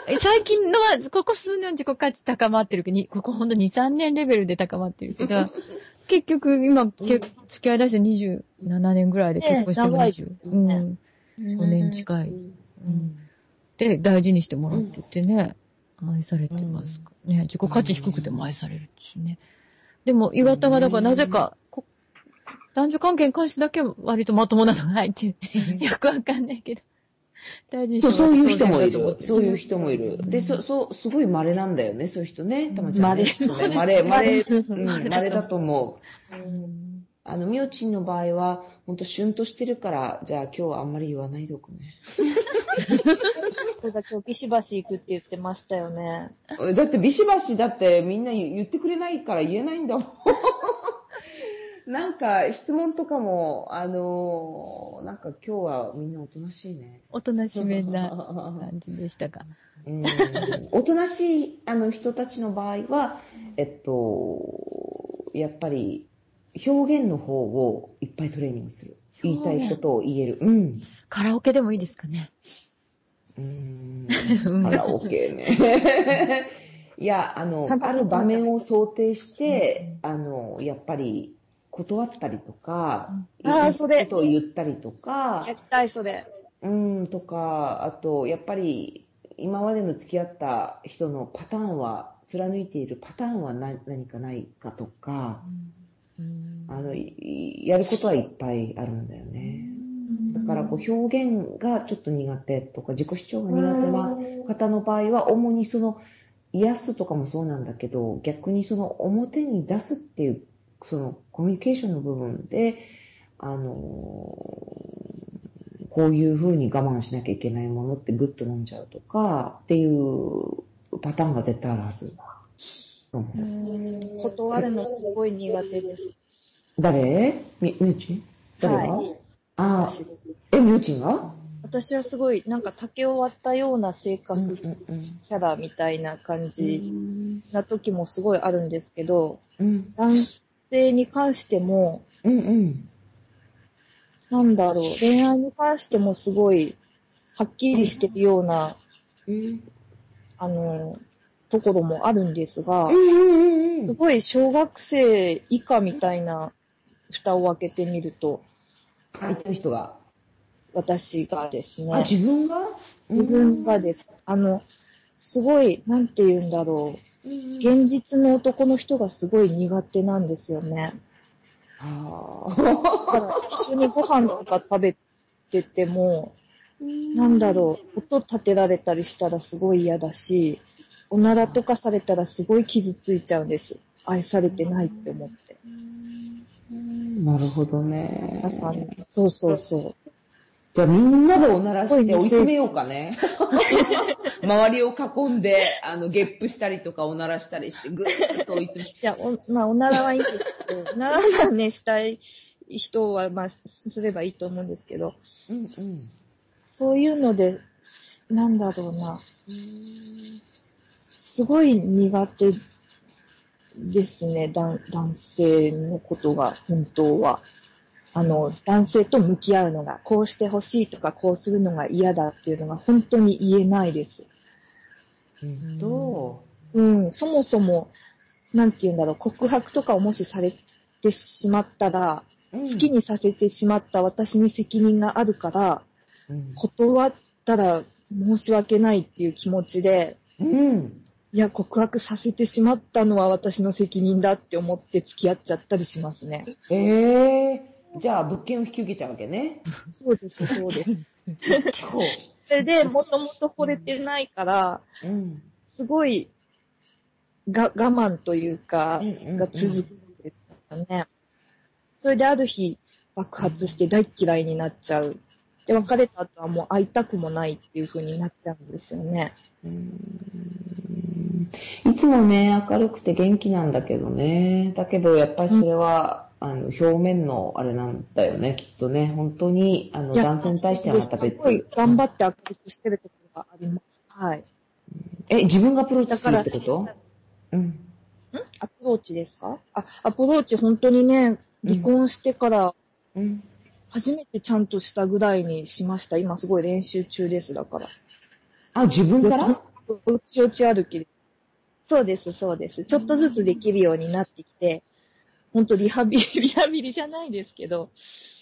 え最近のは、ここ数年自己価値高まってるけど、にここほんと2、3年レベルで高まってるけど、結局今、け付き合い出して27年ぐらいで結婚してもね20、うん、5年近い。うん。で、大事にしてもらっててね、愛されてますかね。自己価値低くても愛されるしね。でも、岩田がだからなぜか、こ男女関係に関してだけは割とまともなのが入ってる。よくわかんないけど。大事にしてそう、もらってそういう人もいる。そういう人もいる。で、そ、そう、すごい稀なんだよね、そういう人ね。たまちゃん、ね。稀稀、稀、稀うん、稀だと思う。あの、みおちんの場合は、ほんと、シュンとしてるから、じゃあ今日はあんまり言わないでおくね。そうだ今日ビシバシ行くって言ってましたよね。だって、ビシバシだってみんな言ってくれないから言えないんだもん。なんか、質問とかも、あのーなんか今日はみんなおとなしいね。おとなしめな 感じでしたか。うんおとなしいあの人たちの場合は、えっと、やっぱり表現の方をいっぱいトレーニングする。言いたいことを言える。うん。カラオケでもいいですかね。うんうんカラオケね。いや、あの、ある場面を想定して、あの、やっぱり断ったりとか、うんあーそれことを言ったりとか、やりたい、それ。うん、とか、あと、やっぱり、今までの付き合った人のパターンは、貫いているパターンは何何かないかとか、うんあの、いやることはいっぱいあるんだよね。だから、こう、表現がちょっと苦手とか、自己主張が苦手な方の場合は、主にその、癒すとかもそうなんだけど、逆にその表に出すっていう、そのコミュニケーションの部分で、あのこういう風に我慢しなきゃいけないものってグッと飲んじゃうとか、っていうパターンが絶対あるはず。うん断るのすごい苦手です。誰？み、みゆち？ん誰が、はいああえ、みゆちんが？私はすごい、なんか竹を割ったような性格、うんキうんャラみたいな感うじん。な時もすごいあるんですけど、うん。男性に関しても、うんうん。なんだろう、恋愛に関してもすごい、はっきりしてるような、うんあの、ところもあるんですが。すごい小学生以下みたいな蓋を開けてみると、相手の人が。私がですあ、ね、自分が？自分がです。あの、すごい、なんて言うんだろう。うん現実の男の人がすごい苦手なんですよね。あだから一緒にご飯とか食べてても、なんだろう、音立てられたりしたらすごい嫌だし、おならとかされたらすごい傷ついちゃうんです。愛されてないって思って。う。なるほどね。皆さん、そうそうそう。じゃあみんなでおならして追い詰めようかね。周りを囲んで、あの、ゲップしたりとかおならしたりして、ぐーっと追い詰めいや、お、まあ、おならはいいんですけど、おならがね、したい人は、まあ、すればいいと思うんですけど、うんうん。そういうので、なんだろうな、すごい苦手ですね、男男性のことが、本当は。あの、男性と向き合うのが、こうしてほしいとか、こうするのが嫌だっていうのが本当に言えないです。うんと、うん、そもそも、なんて言うんだろう、告白とかをもしされてしまったら、好好きにさせてしまった私に責任があるから、うん。断ったら申し訳ないっていう気持ちで、うん。いや、告白させてしまったのは私の責任だって思って付き合っちゃったりしますね。ええじゃあ物件を引き受けちゃうわけね。そうです、そうです。こそれで、もともと惚れてないから、う。うん。すごい、が、我慢というか、うんうんうんが続くんですよね。それである日、爆発して大っ嫌いになっちゃう。で、別れた後はもう会いたくもないっていう風になっちゃうんですよね。いつもね、明るくて元気なんだけどね。だけど、やっぱりそれは、あの、表面のあれなんだよね、きっとね。本当に、あの、男性に対してはまた別すごい頑張って明るくしてるところがあります。はい。え、自分がアプローチするってこと？うん。アプローチですか？あ、アプローチ本当にね、離婚してからうん。初めてちゃんとしたぐらいにしました。今すごい練習中です、だから。あ、自分から？よちよち歩きで。そうです、そうです。ちょっとずつできるようになってきて、本当リハビリ、リハビリじゃないですけど、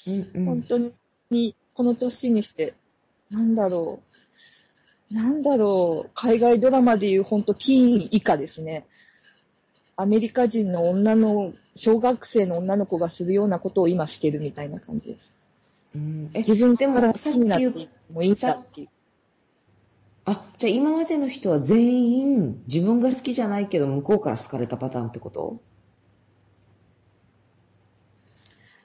うんうん。本当にこの年にして、なんだろう、なんだろう、海外ドラマでいう本当ティーン以下ですね。アメリカ人の女の、小学生の女の子がするようなことを今してるみたいな感じです。うんえ、自分でも好きになってもいいんだっていう。あ、じゃあ今までの人は全員自分が好きじゃないけど向こうから好かれたパターンってこと？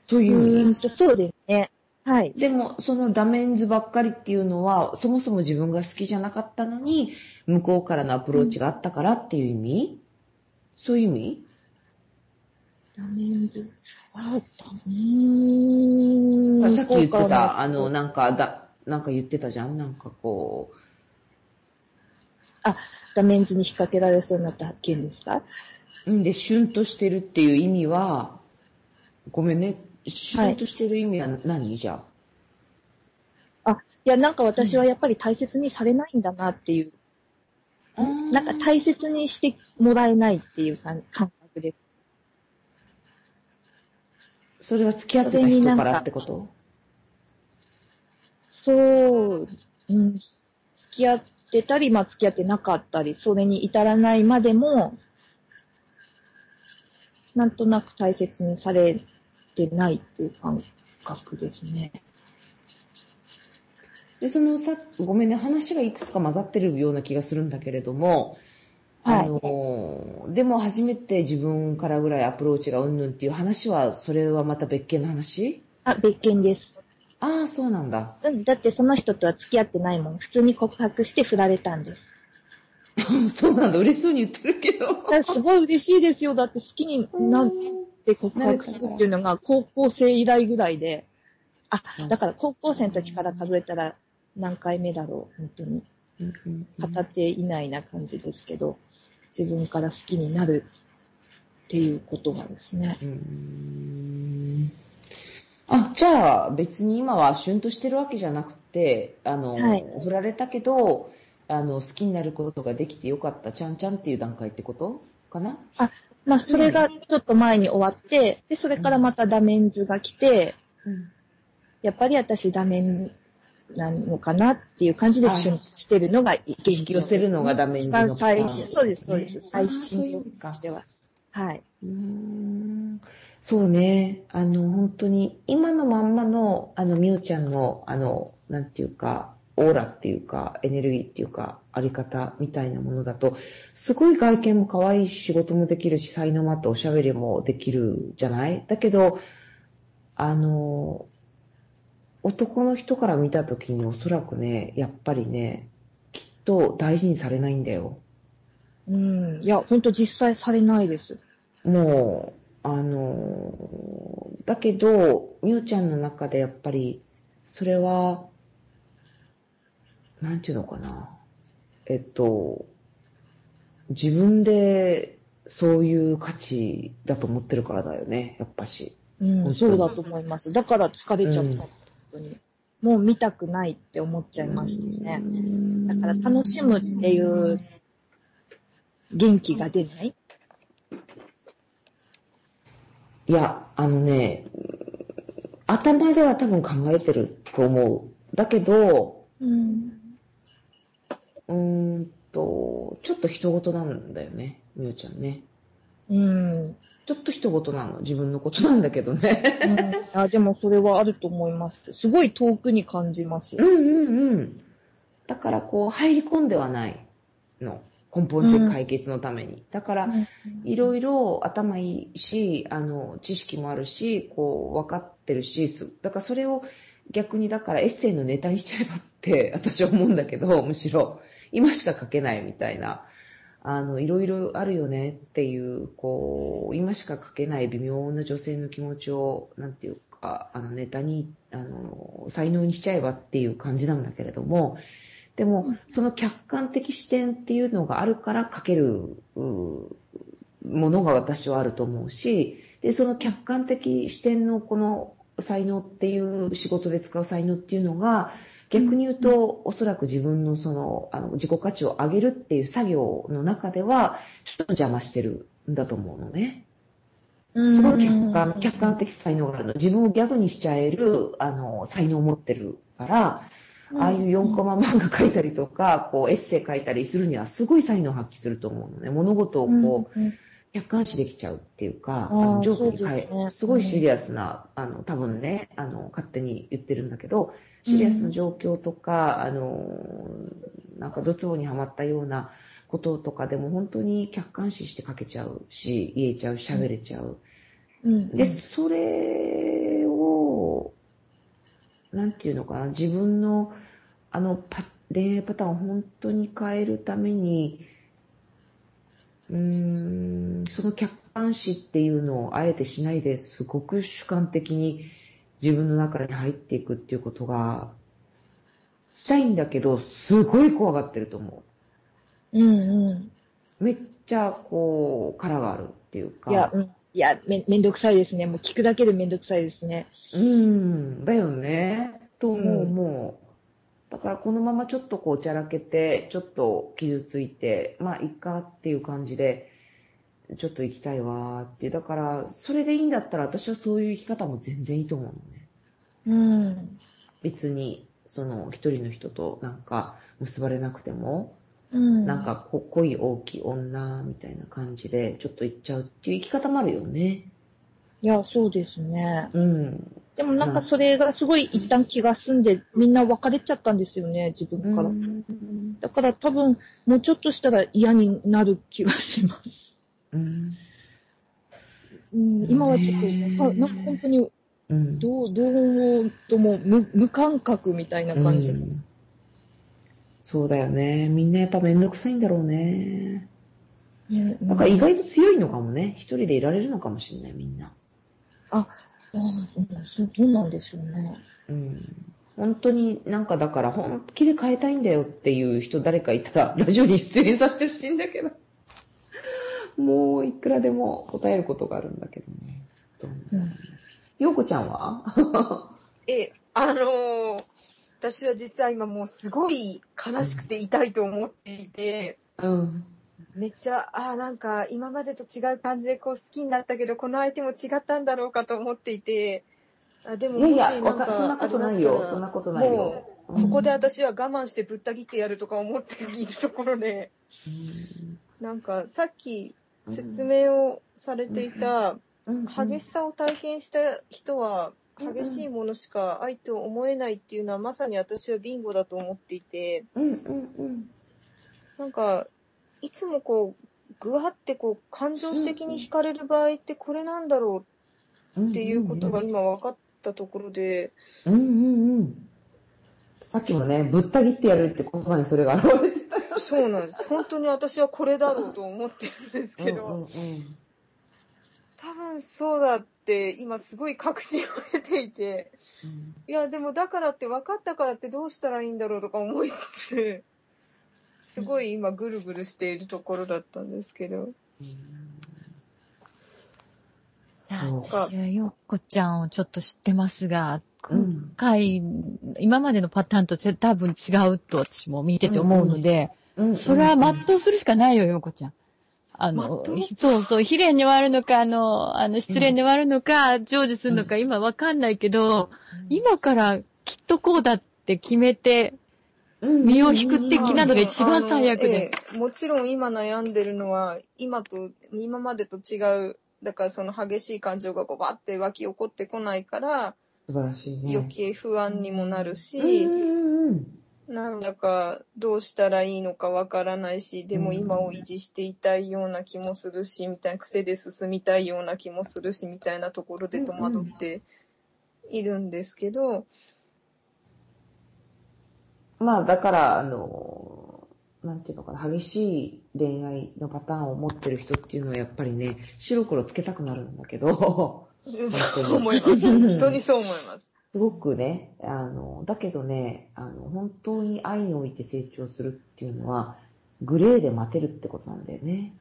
といううんと、そうですね。はい。でも、そのダメンズばっかりっていうのは、そもそも自分が好きじゃなかったのに、向こうからのアプローチがあったからっていう意味、そういう意味？ダメンズ。あ、ダメンズ。さっき言ってた、あの、なんか、だ、なんか言ってたじゃん？なんかこダメンズに引っ掛けられそうになった件ですか？う、ん。で、シュンとしてるっていう意味は、ごめんね、シュンとしてる意味は何、じゃあ。いや、なんか私はやっぱり大切にされないんだなっていう、なんか大切にしてもらえないっていう感感覚です。それは付き合ってた人からってこと？そう、うん、付き合ってたり、まあ付き合ってなかったり、それに至らないまでも、なんとなく大切にされてないっていう感覚ですね。で、そのさ、ごめんね、話がいくつか混ざってるような気がするんだけれども、はいあの、でも初めて自分からぐらいアプローチがうんぬんっていう話は、それはまた別件の話？あ、別件です。ああ、そうなんだ。うんだってその人とは付き合ってないもん。普通に告白して振られたんです。そうなんだ、嬉しそうに言ってるけど。すごい嬉しいですよ。だって好きになって告白するっていうのが高校生以来ぐらいで。あ、だから高校生の時から数えたら何回目だろう。本当に。片手以内な感じですけど、自分から好きになるっていうことがですね。うーんあ、じゃあ別に今はシュンとしてるわけじゃなくて、あの、はい。振られたけど、あの、好きになることができてよかった、ちゃんちゃんっていう段階ってこと？かな？まあ、それがちょっと前に終わって、で、それからまたダメンズが来て、やっぱり私ダメなのかなっていう感じであししてるのが現引き寄せるのがダメージ一の番最新、そうです、そうです。ね。最新としては。はい。うーんそうね。あの、本当に、今のまんまの、あの、みおちゃんの、あの、なんていうか、オーラっていうか、エネルギーっていうか、あり方みたいなものだと、すごい外見も可愛いし、仕事もできるし、才能もあっておしゃべりもできるじゃない？だけど、あの、男の人から見たときにおそらくね、やっぱりね、きっと大事にされないんだよ。うん。いや、ほんと実際されないです。もう、あの、だけど、みおちゃんの中でやっぱり、それは、なんていうのかな。えっと、自分でそういう価値だと思ってるからだよね、やっぱし。うん、そうだと思います。だから疲れちゃったんです、本当に。もう見たくないって思っちゃいましたね。だから楽しむっていう元気が出ないいや、あのね、頭では多分考えてると思う。だけど、うん。うーんと、ちょっと人事なんだよね、みおちゃんね。うん。ちょっと人事なの。自分のことなんだけどね。あでもそれはあると思います。すごい遠くに感じます。うんうんうん。だからこう、入り込んではないの。根本的解決のために。だから、いろいろ頭いいし、あの、知識もあるし、こう、分かってるし、すだからそれを逆にだからエッセイのネタにしちゃえばって 私は思うんだけど、むしろ、今しか書けないみたいな、あの、いろいろあるよねっていう、こう、今しか書けない微妙な女性の気持ちを、なんていうか、あの、ネタに、あの、才能にしちゃえばっていう感じなんだけれども、でも、その客観的視点っていうのがあるから書けるうものが私はあると思うし、で、その客観的視点のこの才能っていう仕事で使う才能っていうのが、逆に言うと、おそらく自分のその、あの、自己価値を上げるっていう作業の中では、ちょっと邪魔してるんだと思うのね。すごい客観、客観的才能があるの。自分をギャグにしちゃえる、あの、才能を持ってるから、ああいう4コマ漫画書いたりとか、こう、エッセイ書いたりするには、すごい才能を発揮すると思うのね。物事をこう、客観視できちゃうっていうか、あのジョークに変えすねすごいシリアスな、あの、多分ね、あの、勝手に言ってるんだけど、シリアスな状況とか、あの、なんかドツボにはまったようなこととかでも本当に客観視して書けちゃうし、言えちゃう、喋れちゃう。うん。で、それを、なんていうのかな、自分の、あのパ、恋愛パターンを本当に変えるために、うーん、その客観視っていうのをあえてしないですごく主観的に自分の中に入っていくっていうことが、したいんだけど、すごい怖がってると思うんうん。う。めっちゃ、こう、殻があるっていうか。いや、うん。いや、め、めんどくさいですね。もう聞くだけでめんどくさいですね。うん、だよね。と思う、うんもう。だからこのままちょっとこう、おちゃらけて、ちょっと傷ついて、まあ、いっかっていう感じで、ちょっと行きたいわーって。だから、それでいいんだったら私はそういう生き方も全然いいと思うのね。うん。別に、その、一人の人となんか結ばれなくても、うん。なんかこ濃い大きい女みたいな感じで、ちょっと行っちゃうっていう生き方もあるよね。いや、そうですね。うん。でもなんかそれがすごい一旦気が済んで、みんな別れちゃったんですよね、自分から。うんだから多分、もうちょっとしたら嫌になる気がします。うん。うん、今はちょっと、なんか本当に、うん。どう、どうとも無無感覚みたいな感じ。うんそうだよね。みんなやっぱめんどくさいんだろうね。ねなんか意外と強いのかもね。一人でいられるのかもしれない、みんな。うんうんそうなんでしょうね。うん。本当になんかだから本気で変えたいんだよっていう人誰かいたら、ラジオに出演させてほしいんだけど。もういくらでも答えることがあるんだけどね。どうなんようこちゃんは？え、あのー私は実は今もうすごい悲しくて痛いと思っていて、うん。めっちゃ、ああ、なんか今までと違う感じでこう好きになったけど、この相手も違ったんだろうかと思っていて、あでももしなんかそんなことないよ。そんなことないよ。もう、ここで私は我慢してぶった切ってやるとか思っているところで、なんかさっき説明をされていた、うん激しさを体験した人は、激しいものしか愛と思えないっていうのはまさに私はビンゴだと思っていて、うんうんうん。なんか、いつもこう、ぐわってこう、感情的に惹かれる場合ってこれなんだろうっていうことが今分かったところで、うんうんうん。さっきもね、ぶった切ってやるって言葉にそれが現れてたよ。そうなんです。本当に私はこれだろうと思ってるんですけど、うんうんうん多分そうだって今すごい確信を得ていて、いやでもだからって分かったからってどうしたらいいんだろうとか思いつつ、すごい今ぐるぐるしているところだったんですけど。そう私はよっこちゃんをちょっと知ってますが、うん。今回、今までのパターンと多分違うと私も見てて思うので、うん。それは全うするしかないよ、よっこちゃん。あの、そうそう、悲恋に終わるのか、あの、あの、失恋に終わるのか、成就するのか、今わかんないけど、今からきっとこうだって決めて、身を引く的なのが一番最悪で。ええもちろん今悩んでるのは、今と、今までと違う、だからその激しい感情がこうバッて湧き起こってこないから、素晴らしいね。余計不安にもなるし、うんうんうんなんだかどうしたらいいのかわからないし、でも今を維持していたいような気もするし、みたいな癖で進みたいような気もするし、みたいなところで戸惑っているんですけど、まあ、だから、あの、なんていうのかな、激しい恋愛のパターンを持ってる人っていうのはやっぱりね、白黒つけたくなるんだけど、そう思います。本当にそう思います。すごくね、あの、だけどね、あの、本当に愛において成長するっていうのは、グレーで待てるってことなんだよね。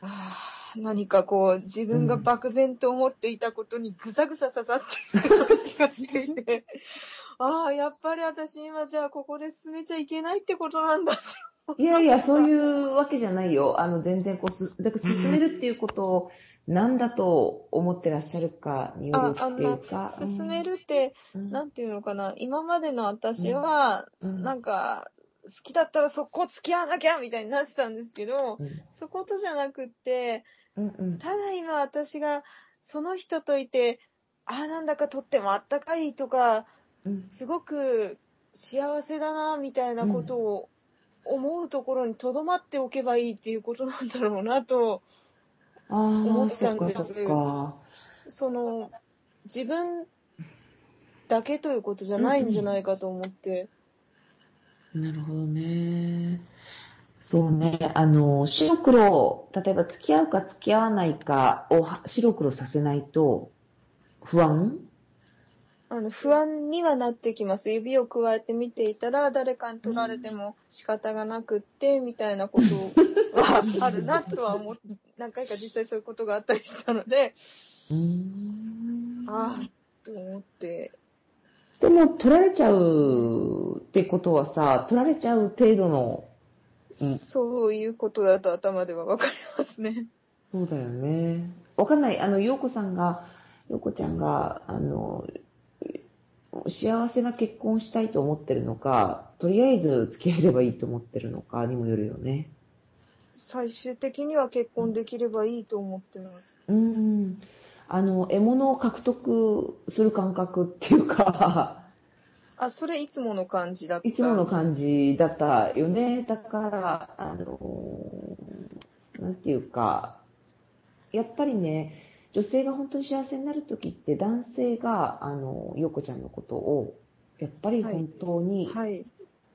ああ何かこう、自分が漠然と思っていたことにぐさぐさ刺さっている感じがしていて、ああ、やっぱり私今じゃあここで進めちゃいけないってことなんだいやいや、そういうわけじゃないよ。あの、全然こうす、だから進めるっていうことを何だと思ってらっしゃるかによるっていうのか。、進めるって、うん、なんていうのかな、今までの私は、うん。なんか、好きだったらそこ付き合わなきゃみたいになってたんですけど、うん。そことじゃなくって、うんうん。ただ今私がその人といて、ああ、なんだかとってもあったかいとか、うん。すごく幸せだな、みたいなことを思うところに留まっておけばいいっていうことなんだろうなと、あ思っあ、そっかたんですそ。その、自分だけということじゃないんじゃないかと思って、なるほどね。そうね。あの、白黒、例えば付き合うか付き合わないかをは白黒させないと、不安？あの、不安にはなってきます。指を加えて見ていたら、誰かに取られても仕方がなくって、みたいなことはあるなとは思っ何回か実際そういうことがあったりしたので、うーんああ、と思って、でも、取られちゃうってことはさ、取られちゃう程度の、うんそういうことだと頭ではわかりますね。そうだよね。わかんない。あの、陽子さんが、陽子ちゃんが、あの、幸せな結婚をしたいと思ってるのか、とりあえず付き合えればいいと思ってるのかにもよるよね。最終的には結婚できればいいと思ってます。うん。あの、獲物を獲得する感覚っていうか、あ、それいつもの感じだった。いつもの感。じだったよね。だから、あの、なんていうか、やっぱりね、女性が本当に幸せになるときって男性が、あの、陽子ちゃんのことを、やっぱり本当にはい。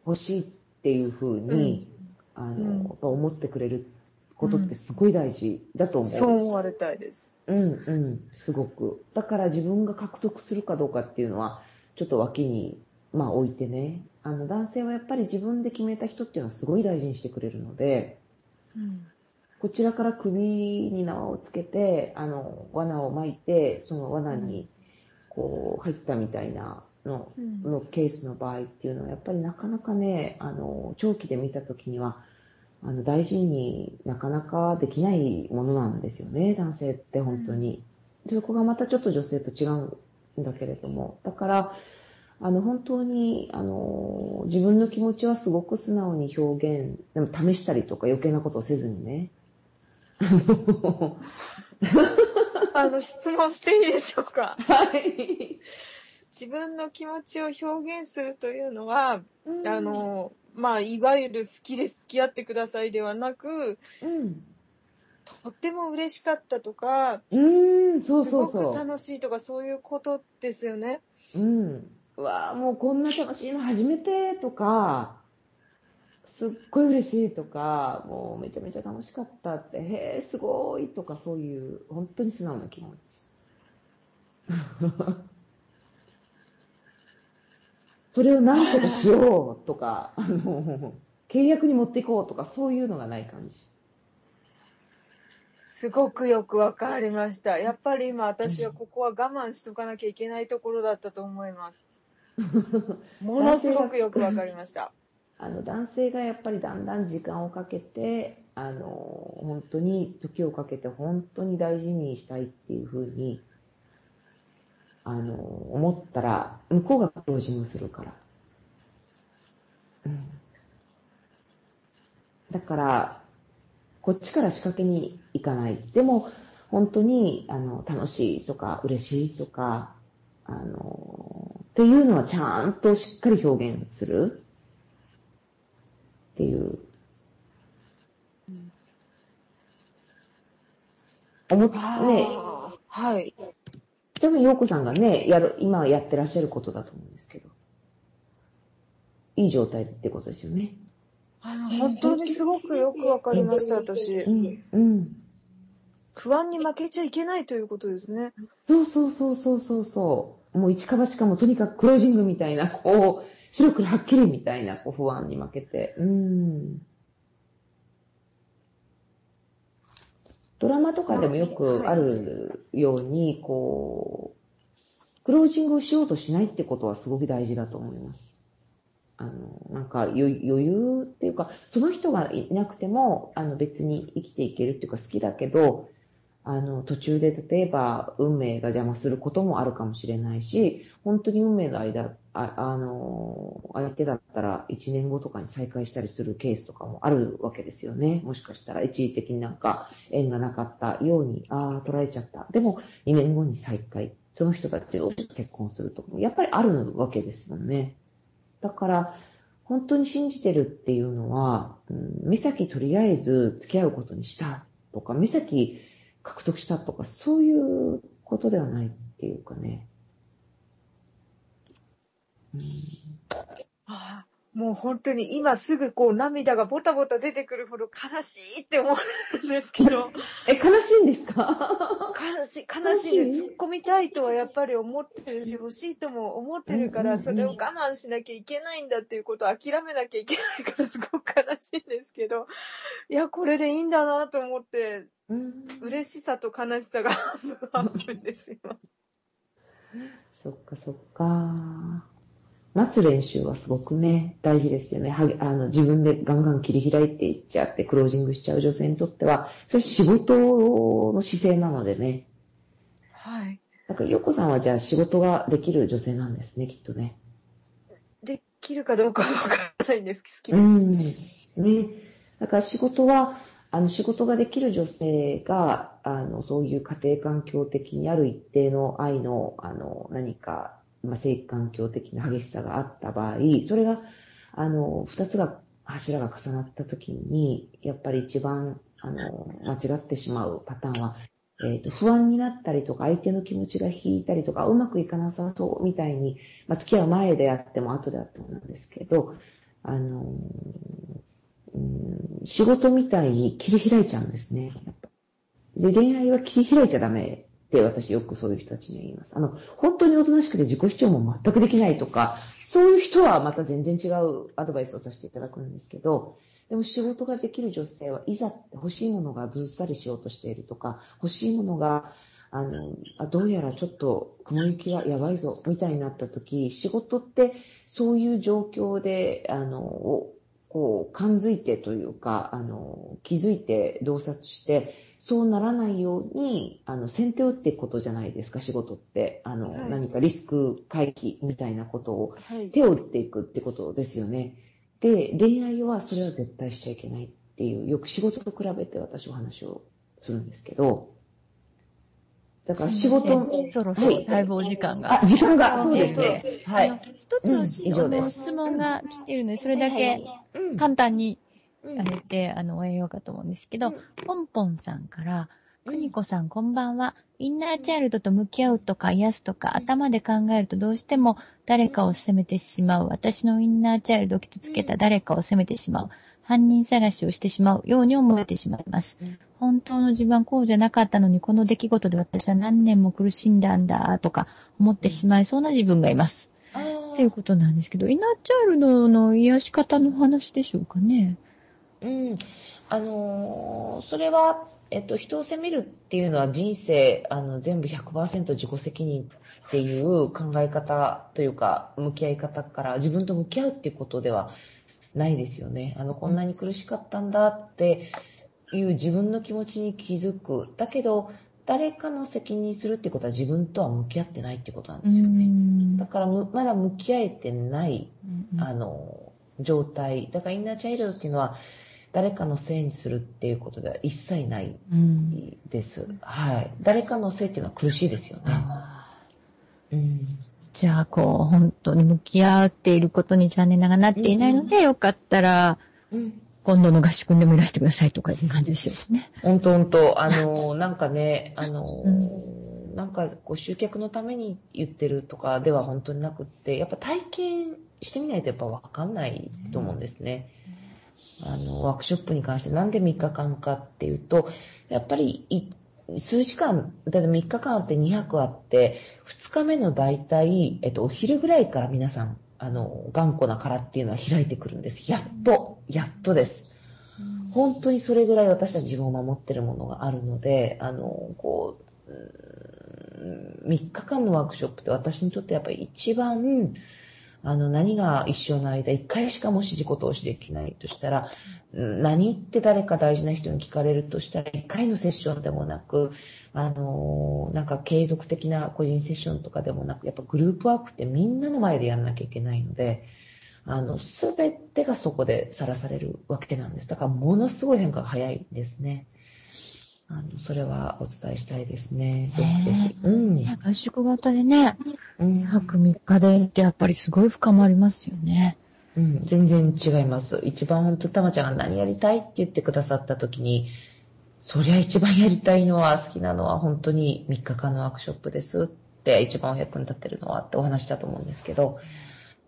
欲しいっていうふうに、あの、うん思ってくれることってすごい大事だと思う。そう思われたいです。うんうん、すごく。だから自分が獲得するかどうかっていうのは、ちょっと脇に、まあ置いてね。あの、男性はやっぱり自分で決めた人っていうのはすごい大事にしてくれるので、うん。こちらから首に縄をつけて、あの、罠を巻いて、その罠に、こう、入ったみたいなの、うんのケースの場合っていうのは、やっぱりなかなかね、あの、長期で見たときには、あの、大事になかなかできないものなんですよね、男性って本当に。でそこがまたちょっと女性と違うんだけれども、だから、あの、本当に、あの、自分の気持ちはすごく素直に表現、でも試したりとか余計なことをせずにね。あの質問していいでしょうか？はい。自分の気持ちを表現するというのは、うんあ、の、まあ、いわゆる好きで付き合ってくださいではなく、うん。とっても嬉しかったとか、うーん、そうすごそうそう。く楽しいとか、そういうことですよね。うん。うわあもうこんな楽しいの初めてとか、すっごい嬉しいとか、もうめちゃめちゃ楽しかったって、へえ、すごいとか、そういう、本当に素直な気持ち。それを何とかしようとか、あの、契約に持っていこうとか、そういうのがない感じ。すごくよくわかりました。やっぱり今私はここは我慢しとかなきゃいけないところだったと思います。ものすごくよくわかりました。あの男性がやっぱりだんだん時間をかけてあの本当に時をかけて本当に大事にしたいっていうふうにあの思ったら向こうがクロージングするから、うん、だからこっちから仕掛けに行かない。でも本当にあの楽しいとか嬉しいとかあのっていうのはちゃんとしっかり表現する。っていう。思っね、はい。多分、陽子さんがね、やる、今やってらっしゃることだと思うんですけど。いい状態ってことですよね。あの、本当にすごくよくわかりました、私う。ん。うん。不安に負けちゃいけないということですね。そうそうそうそうそうそう。もう一か八かもとにかくクロージングみたいな、こう、白黒はっきりみたいな、こう不安に負けて。うん。ドラマとかでもよくあるように、こう、クロージングをしようとしないってことはすごく大事だと思います。あの、なんか余余裕っていうか、その人がいなくても、あの別に生きていけるっていうか好きだけど、あの、途中で例えば運命が邪魔することもあるかもしれないし、本当に運命の間、ああの、相手だったら1年後とかに再会したりするケースとかもあるわけですよね。もしかしたら一時的になんか縁がなかったように、ああ、取られちゃった。でも2年後に再会。その人たちと結婚するとかもやっぱりあるわけですよね。だから、本当に信じてるっていうのは、うん、目先とりあえず付き合うことにしたとか、目先獲得したとか、そういうことではないっていうかね。うん、ああもう本当に今すぐこう涙がボタボタ出てくるほど悲しいって思うんですけど、え、悲しいんですか？悲しい、悲しいです。突っ込みたいとはやっぱり思ってるし、欲しいとも思ってるから、それを我慢しなきゃいけないんだっていうことを諦めなきゃいけないからすごく悲しいんですけど、いや、これでいいんだなと思って、うん。嬉しさと悲しさが半分半分ですよ。そっかそっか。待つ練習はすごくね、大事ですよね。はげあの自分でガンガン切り開いていっちゃって、クロージングしちゃう女性にとっては、それ仕事の姿勢なのでね。はい。なんか、ヨコさんはじゃあ仕事ができる女性なんですね、きっとね。できるかどうかわからないんですけど、う好きです。ん。ね。だから仕事は、あの、仕事ができる女性が、あの、そういう家庭環境的にある一定の愛の、あの、何か、まあ、生育環境的な激しさがあった場合、それが、あの、二つが、柱が重なった時に、やっぱり一番、あの、間違ってしまうパターンは、えっ、と、不安になったりとか、相手の気持ちが引いたりとか、うまくいかなさそうみたいに、まあ、付き合う前であっても後であってもなんですけど、あの、うん仕事みたいに切り開いちゃうんですね。で、恋愛は切り開いちゃダメって私よくそういう人たちに言います。あの、本当におとなしくて自己主張も全くできないとか、そういう人はまた全然違うアドバイスをさせていただくんですけど、でも仕事ができる女性はいざ欲しいものがずっさりしようとしているとか、欲しいものが、あの、あどうやらちょっと雲行きがやばいぞ、みたいになった時、仕事ってそういう状況で、あの、こう、感づいてというか、あの、気づいて洞察して、そうならないように、あの、先手を打っていくことじゃないですか、仕事って。あの、はい何かリスク回避みたいなことをはい。手を打っていくってことですよね。で、恋愛はそれは絶対しちゃいけないっていう、よく仕事と比べて私お話をするんですけど、だから仕事、そろそはいろだいぶお時間が。あ、時間が、あそうですね。はい。一つ、うん質問が来ているので、それだけうん簡単にうんあげて、あの、終えようかと思うんですけど、ポンポンさんから、くにこさんこんばんは。インナーチャイルドと向き合うとか癒すとか頭で考えるとどうしても誰かを責めてしまう。私のインナーチャイルドを傷つけた誰かを責めてしまう。犯人探しをしてしまうように思えてしまいますうん。本当の自分はこうじゃなかったのにこの出来事で私は何年も苦しんだんだとか思ってしまいそうな自分がいます。っていうことなんですけど、インナーチャイルドの癒し方の話でしょうかね。うん。あのーそれは、えっと、人を責めるっていうのは人生、あの、全部100%自己責任っていう考え方というか、向き合い方から自分と向き合うっていうことではないですよね。あの、こんなに苦しかったんだっていう自分の気持ちに気づく。だけど、誰かの責任にするってことは自分とは向き合ってないってことなんですよね。だからむ、まだ向き合えてないあの、状態。だからインナーチャイルドっていうのは、誰かのせいにするっていうことでは一切ないうんです。はい。誰かのせいっていうのは苦しいですよね。うん。じゃあ、こう、本当に向き合っていることに残念ながらなっていないので、よかったら、うん。今度の合宿にでもいらしてくださいとかいう感じですよね。本当本当あの、なんかね、あの、うなんかこう集客のために言ってるとかでは本当になくって、やっぱ体験してみないとやっぱわかんないと思うんですね。あの、ワークショップに関してなんで3日間かっていうと、やっぱりい数時間、だって3日間あって2泊あって、2日目の大体、えっと、お昼ぐらいから皆さん、あの、頑固な殻っていうのは開いてくるんです。やっと、やっとです。本当にそれぐらい私たち自分を守ってるものがあるので、あの、こう、3日間のワークショップって私にとってやっぱり一番、あの、何が一生の間、一回しかもし自己投資できないとしたら、何って誰か大事な人に聞かれるとしたら、一回のセッションでもなく、あの、なんか継続的な個人セッションとかでもなく、やっぱグループワークってみんなの前でやんなきゃいけないので、あの、すべてがそこでさらされるわけなんです。だから、ものすごい変化が早いですね。あの、それはお伝えしたいですね。ぜひぜひ。うん。ね合宿型でね、うん泊3日でってやっぱりすごい深まりますよね。うん、全然違います。一番本当、たまちゃんが何やりたいって言ってくださった時に、そりゃ一番やりたいのは、好きなのは本当に3日間のワークショップですって、一番お役に立ってるのはってお話だと思うんですけど、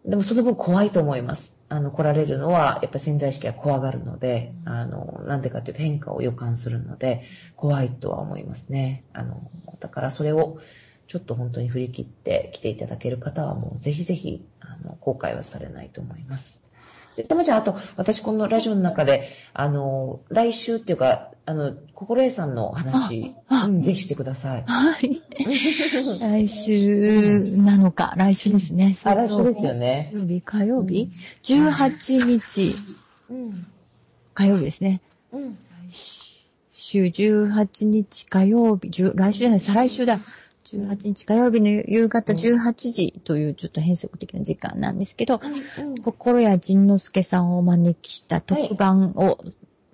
でもその分怖いと思います。あの、来られるのは、やっぱ潜在意識が怖がるので、あの、なんでかっていうと変化を予感するので、怖いとは思いますね。あの、だからそれを、ちょっと本当に振り切って来ていただける方はもうぜひぜひ、あの、後悔はされないと思います。で、たまちゃん、あと、私このラジオの中で、あの、来週っていうか、あの、心得さんの話、ぜひしてください。はい。来週なのか、来週ですね。あ、来週ですよね。ね。火曜日、火曜日 ?18 日、うん。火曜日ですね。うん。来週18日火曜日、10来週じゃない、再来週だ。18日火曜日の夕方18時というちょっと変則的な時間なんですけど、心谷仁之助さんをお招きした特番を、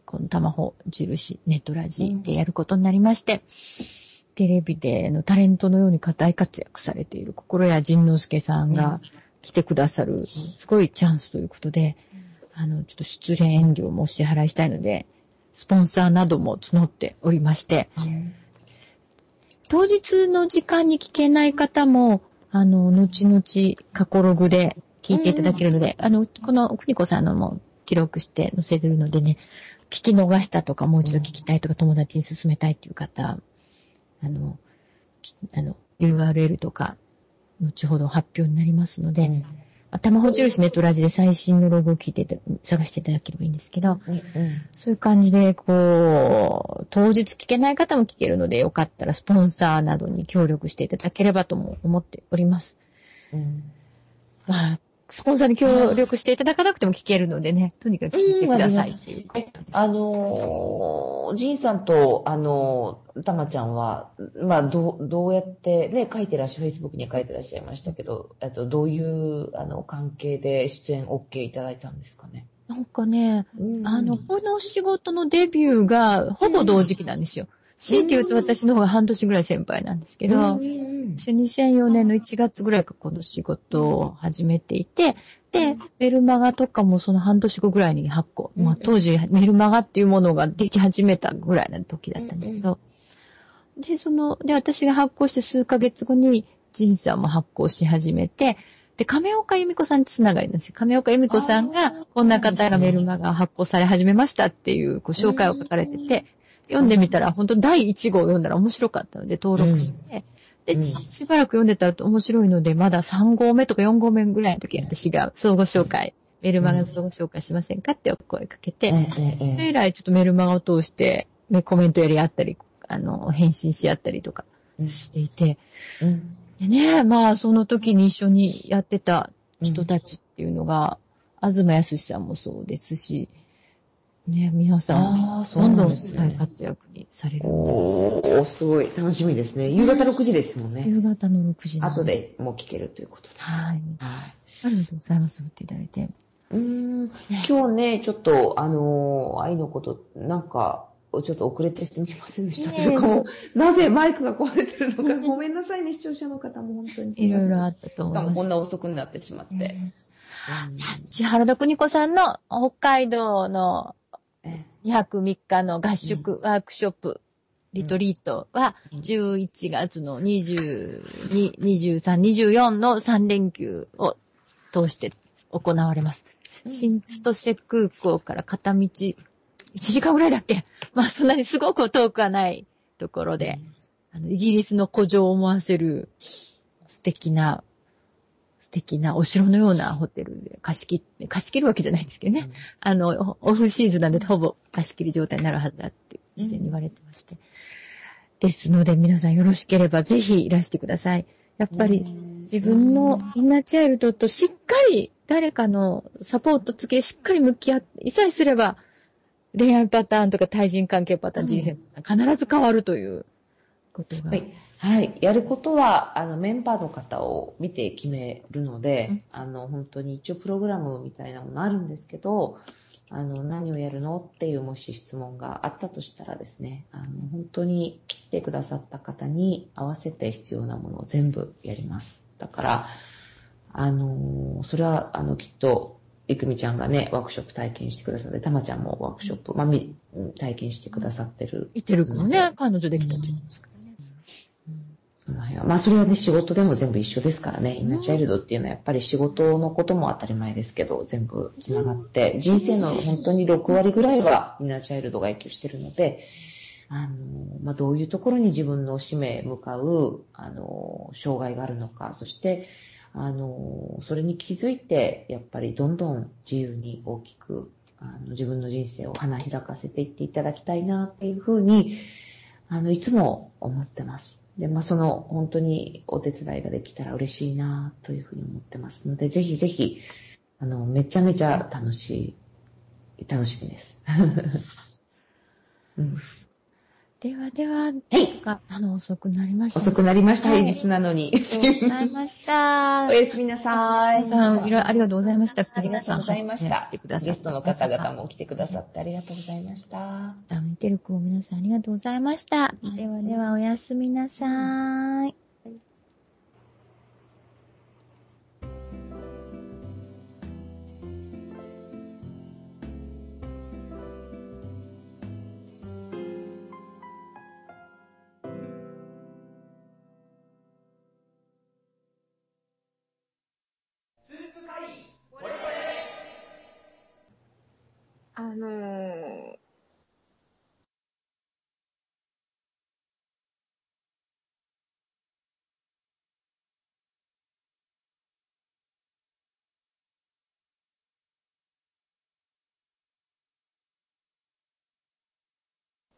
この玉穂印ネットラジでやることになりまして、テレビでのタレントのように大活躍されている心谷仁之助さんが来てくださる、すごいチャンスということで、あの、ちょっと出演料もお支払いしたいので、スポンサーなども募っておりまして、当日の時間に聞けない方も、あの、後々過去ログで聞いていただけるので、あの、この邦子さんのも記録して載せてるのでね、聞き逃したとか、もう一度聞きたいとか、友達に勧めたいっていう方、あの、きあの、URL とか、後ほど発表になりますので、頭ほ印ネットラジで最新のログを聞いて探していただければいいんですけど、うん。そういう感じで、こう、当日聞けない方も聞けるので、よかったらスポンサーなどに協力していただければとも思っております。うん。まあ、スポンサーに協力していただかなくても聞けるのでね、とにかく聞いてくださいっていう。え、あのー、ジンさんと、あのー、たまちゃんは、まあ、どう、どうやって、ね、書いてらっしゃ、Facebook に書いてらっしゃいましたけど、えっと、どういう、あの、関係で出演 OK いただいたんですかね？なんかね、うんあの、この仕事のデビューがほぼ同時期なんですよ。強いて言うと私の方が半年ぐらい先輩なんですけど、うんうん私2004年の1月ぐらいからこの仕事を始めていて、で、メルマガとかもその半年後ぐらいに発行。まあ当時メルマガっていうものができ始めたぐらいの時だったんですけど、で、その、で、私が発行して数ヶ月後に、ジンさんも発行し始めて、で、亀岡由美子さんつながりなんですよ。亀岡由美子さんが、こんな方がメルマガを発行され始めましたっていう、こう、紹介を書かれてて、読んでみたら、本当第1号を読んだら面白かったので登録して、で、うん。ししばらく読んでたら面白いので、まだ3号目とか4号目ぐらいの時、私が相互紹介、メルマガの相互紹介しませんかってお声かけて、ええええで以来ちょっとメルマガを通して、ねコメントやり合ったり、あの、返信し合ったりとかしていて、うん。でね、まあ、その時に一緒にやってた人たちっていうのが、東康さんもそうですし、ね、皆さん、どんどん。大活躍にされる。おー、すごい楽しみですね。夕方6時ですもんね。夕方の6時後。でもう聞けるということで。はい。はい。ありがとうございます。振っていただいて。うーん今日ね、ちょっと、あのー愛のこと、なんか、ちょっと遅れてすみませんでしたというか、もうなぜマイクが壊れてるのか、ごめんなさいね、視聴者の方も本当にすい。ろいろあったとし思います。こんな遅くなってしまって。ね千原田邦子さんの北海道のえ2泊3日の合宿、ワークショップ、リトリートはうん。11月の22、23、24の3連休を通して行われます。新千歳空港から片道1時間ぐらいだっけ？まあそんなにすごく遠くはないところで、あの、イギリスの古城を思わせる素敵な、素敵なお城のようなホテルで貸し切って、貸し切るわけじゃないんですけどね。あの、オフシーズンなんでほぼ貸し切り状態になるはずだって事前に言われてまして。ですので皆さんよろしければぜひいらしてください。やっぱり自分のインナーチャイルドとしっかり誰かのサポート付けしっかり向き合って、いさえすれば恋愛パターンとか対人関係パターン、人生必ず変わるということが。はい。はい。やることは、あの、メンバーの方を見て決めるので、うんあの、本当に一応プログラムみたいなものあるんですけど、あの、何をやるのっていうもし質問があったとしたらですね、あの、本当に来てくださった方に合わせて必要なものを全部やります。だから、あの、それは、あの、きっと、いくみちゃんがね、ワークショップ体験してくださって、たまちゃんもワークショップ、まあ、み体験してくださってるいてる子もね、彼女できたと言いますか。その辺は。まあそれはね、仕事でも全部一緒ですからね。インナーチャイルドっていうのはやっぱり仕事のことも当たり前ですけど、全部繋がって、人生の本当に6割ぐらいはインナーチャイルドが影響してるので、あの、まあどういうところに自分の使命へ向かう、あの、障害があるのか、そして、あの、それに気づいて、やっぱりどんどん自由に大きく、あの自分の人生を花開かせていっていただきたいなっていうふうに、あの、いつも思ってます。で、まあ、その、本当にお手伝いができたら嬉しいな、というふうに思ってますので、ぜひぜひ、あの、めちゃめちゃ楽しい、楽しみです。うんではでは、はい。があの、遅くなりました。遅くなりました、はい平日なのに。ありがとうございました。おやすみなさい。皆さん、いろいろありがとうございました。ありがとうございました。来てくださってゲストの方々も来てくださってありがとうございました。見てる子も皆さんありがとうございました。ではでは、おやすみなさい。